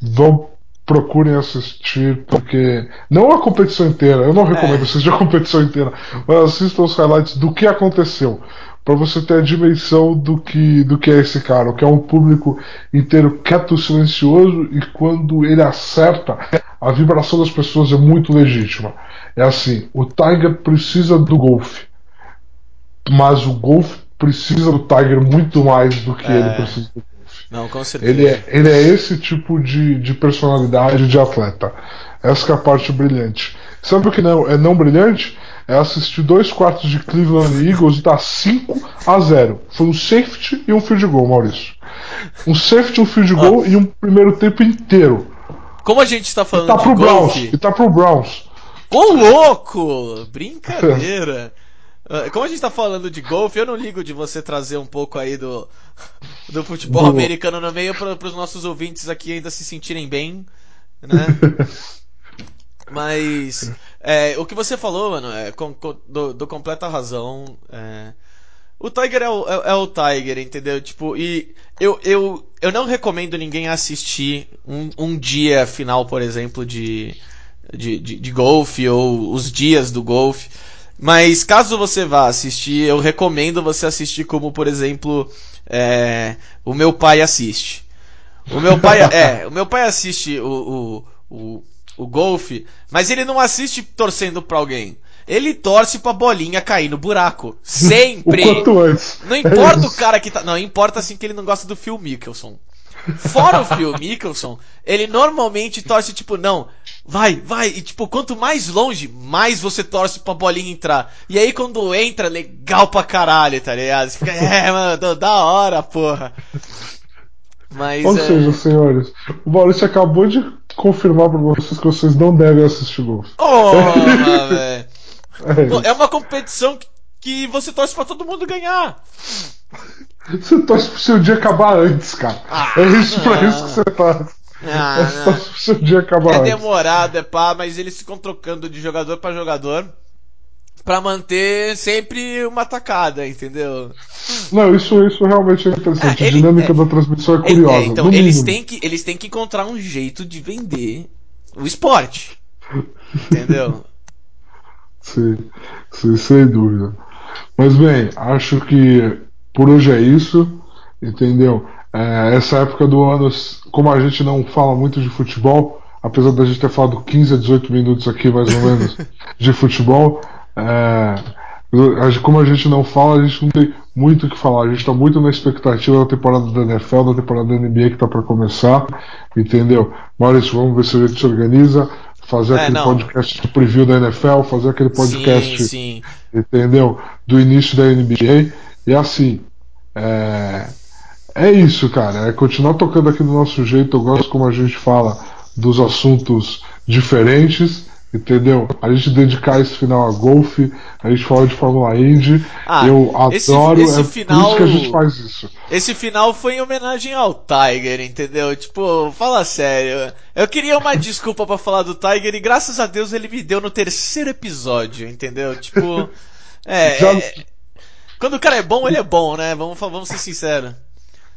S2: Vão procurem assistir, porque não a competição inteira, eu não é. recomendo é. assistir a competição inteira, mas assistam os highlights do que aconteceu, para você ter a dimensão do que, do que é esse cara, que é um público inteiro quieto, silencioso, e quando ele acerta, a vibração das pessoas é muito legítima. É assim, o Tiger precisa do golfe, mas o golfe precisa do Tiger muito mais do que é. ele precisa do
S1: não, com certeza.
S2: Ele é, ele é esse tipo de, de personalidade de atleta. Essa é a parte brilhante. Sabe o que não é não brilhante? É assistir dois quartos de Cleveland Eagles e tá 5 a 0. Foi um safety e um field goal, Maurício. Um safety, um field goal ah. e um primeiro tempo inteiro.
S1: Como a gente está falando
S2: e tá pro
S1: de
S2: Browns, golfe... E tá pro Browns.
S1: Ô louco! Brincadeira! Ah, como a gente tá falando de golfe, eu não ligo de você trazer um pouco aí do, do futebol Boa. americano no meio para os nossos ouvintes aqui ainda se sentirem bem, né? Mas é, o que você falou, mano, é, com, com, do, do, completa razão. É, o Tiger é o, é, é, o Tiger, entendeu? Tipo, e eu, eu, eu não recomendo ninguém assistir um, um dia final, por exemplo, de, de, de, de golfe ou os dias do golfe mas caso você vá assistir, eu recomendo você assistir como, por exemplo, é, o meu pai assiste. O meu pai, é, o meu pai assiste o, o, o, o golfe, mas ele não assiste torcendo pra alguém. Ele torce pra bolinha cair no buraco. Sempre!
S2: o quanto antes.
S1: Não importa é o cara que tá. Não, importa assim que ele não gosta do Phil Mickelson. Fora o Phil Mickelson, ele normalmente torce tipo, não, vai, vai, e tipo, quanto mais longe, mais você torce pra bolinha entrar. E aí quando entra, legal pra caralho, tá ligado? Você fica, é, mano, da hora, porra. Mas,
S2: Ou
S1: é...
S2: seja, senhores, o Maurício acabou de confirmar pra vocês que vocês não devem assistir golfe.
S1: Oh, velho. É, é uma competição que, que você torce pra todo mundo ganhar.
S2: Você torce pro seu dia acabar antes, cara. Ah, é isso não. pra isso que você torce.
S1: Ah, é só pro seu dia acabar É antes. demorado, é pá, mas eles ficam trocando de jogador para jogador para manter sempre uma tacada, entendeu?
S2: Não, isso, isso realmente é interessante. Ah, ele, a dinâmica é, da transmissão é curiosa. É,
S1: então, eles têm, que, eles têm que encontrar um jeito de vender o esporte. entendeu?
S2: Sim, sim, sem dúvida. Mas bem, acho que por hoje é isso, entendeu? É, essa época do ano, como a gente não fala muito de futebol, apesar da gente ter falado 15 a 18 minutos aqui mais ou menos de futebol, é, como a gente não fala, a gente não tem muito o que falar. A gente está muito na expectativa da temporada da NFL, da temporada da NBA que está para começar, entendeu? Maurício, vamos ver se a gente se organiza, fazer é, aquele não. podcast de preview da NFL, fazer aquele podcast,
S1: sim, sim.
S2: entendeu? Do início da NBA. E assim, é, é isso, cara. É continuar tocando aqui do nosso jeito. Eu gosto como a gente fala dos assuntos diferentes Entendeu? A gente dedicar esse final a golfe, a gente fala de Fórmula Indy. Ah, eu adoro, esse, esse é final, por isso que a gente faz isso.
S1: Esse final foi em homenagem ao Tiger, entendeu? Tipo, fala sério. Eu queria uma desculpa para falar do Tiger e graças a Deus ele me deu no terceiro episódio, entendeu? Tipo, é, Já... é quando o cara é bom, ele é bom, né? Vamos, vamos ser sinceros.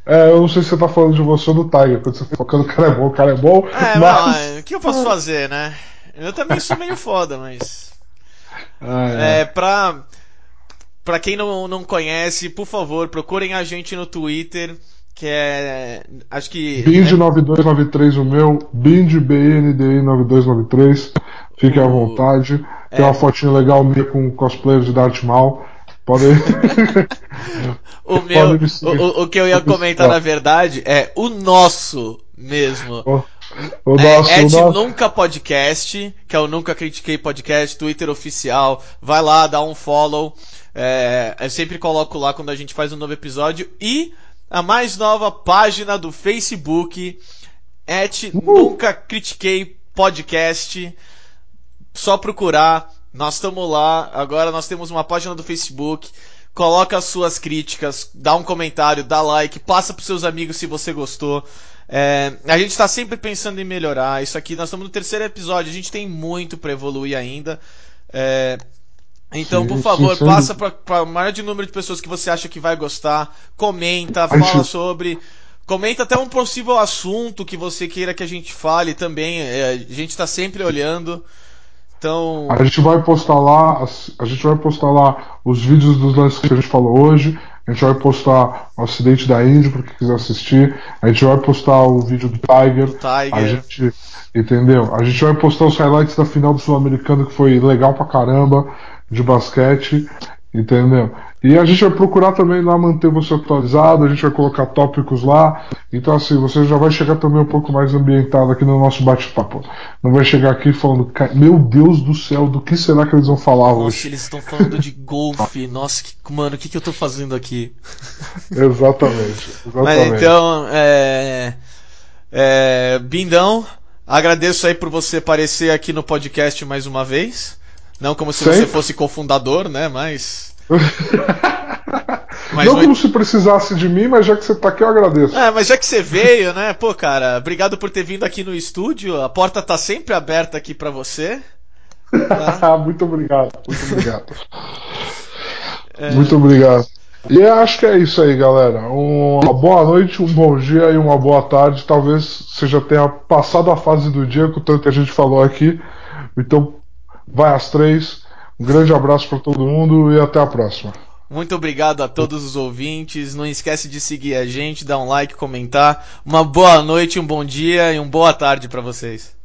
S2: É, eu não sei se você tá falando de você ou do Tiger, quando você fala que o cara é bom, o cara é bom.
S1: É, mas... o que eu posso fazer, né? Eu também sou meio foda, mas. Ah, é. é, pra. Pra quem não, não conhece, por favor, procurem a gente no Twitter, que é. Acho que.
S2: Bind9293 o meu, BindBNDI9293. Fiquem o... à vontade. Tem é... uma fotinha legal minha com cosplayer de Darth Maul. Podem.
S1: o meu. O, o, que eu ia comentar, na verdade, é o nosso mesmo. Oh. O nosso, é, nosso... Nunca Podcast, que é o Nunca Critiquei Podcast, Twitter oficial. Vai lá, dá um follow. É, eu sempre coloco lá quando a gente faz um novo episódio. E a mais nova página do Facebook, Ed uh! Nunca Critiquei Podcast. Só procurar. Nós estamos lá. Agora nós temos uma página do Facebook. Coloca as suas críticas, dá um comentário, dá like, passa para seus amigos se você gostou. É, a gente está sempre pensando em melhorar. Isso aqui, nós estamos no terceiro episódio, a gente tem muito para evoluir ainda. É, então, por favor, passa para o maior de número de pessoas que você acha que vai gostar. Comenta, fala sobre. Comenta até um possível assunto que você queira que a gente fale também. É, a gente está sempre olhando. Então.
S2: A gente vai postar lá. A gente vai postar lá os vídeos dos lances que a gente falou hoje. A gente vai postar o acidente da Indy para quem quiser assistir. A gente vai postar o vídeo do Tiger. Do
S1: Tiger.
S2: A gente, entendeu? A gente vai postar os highlights da final do Sul-Americano que foi legal pra caramba de basquete, entendeu? E a gente vai procurar também lá manter você atualizado, a gente vai colocar tópicos lá. Então, assim, você já vai chegar também um pouco mais ambientado aqui no nosso bate-papo. Não vai chegar aqui falando, meu Deus do céu, do que será que eles vão falar
S1: Nossa,
S2: hoje?
S1: eles estão falando de golfe. Nossa, que, mano, o que, que eu tô fazendo aqui?
S2: exatamente, exatamente.
S1: Mas então, é. É. Bindão, agradeço aí por você aparecer aqui no podcast mais uma vez. Não como se Sempre. você fosse cofundador, né? Mas.
S2: Mas não como se precisasse de mim, mas já que você tá aqui, eu agradeço.
S1: É, mas já que você veio, né? Pô, cara, obrigado por ter vindo aqui no estúdio. A porta tá sempre aberta aqui para você.
S2: Tá? muito obrigado, muito obrigado. É... Muito obrigado. E acho que é isso aí, galera. Uma boa noite, um bom dia e uma boa tarde. Talvez você já tenha passado a fase do dia com o tanto que a gente falou aqui. Então, vai às três. Um grande abraço para todo mundo e até a próxima.
S1: Muito obrigado a todos os ouvintes. Não esquece de seguir a gente, dar um like, comentar. Uma boa noite, um bom dia e uma boa tarde para vocês.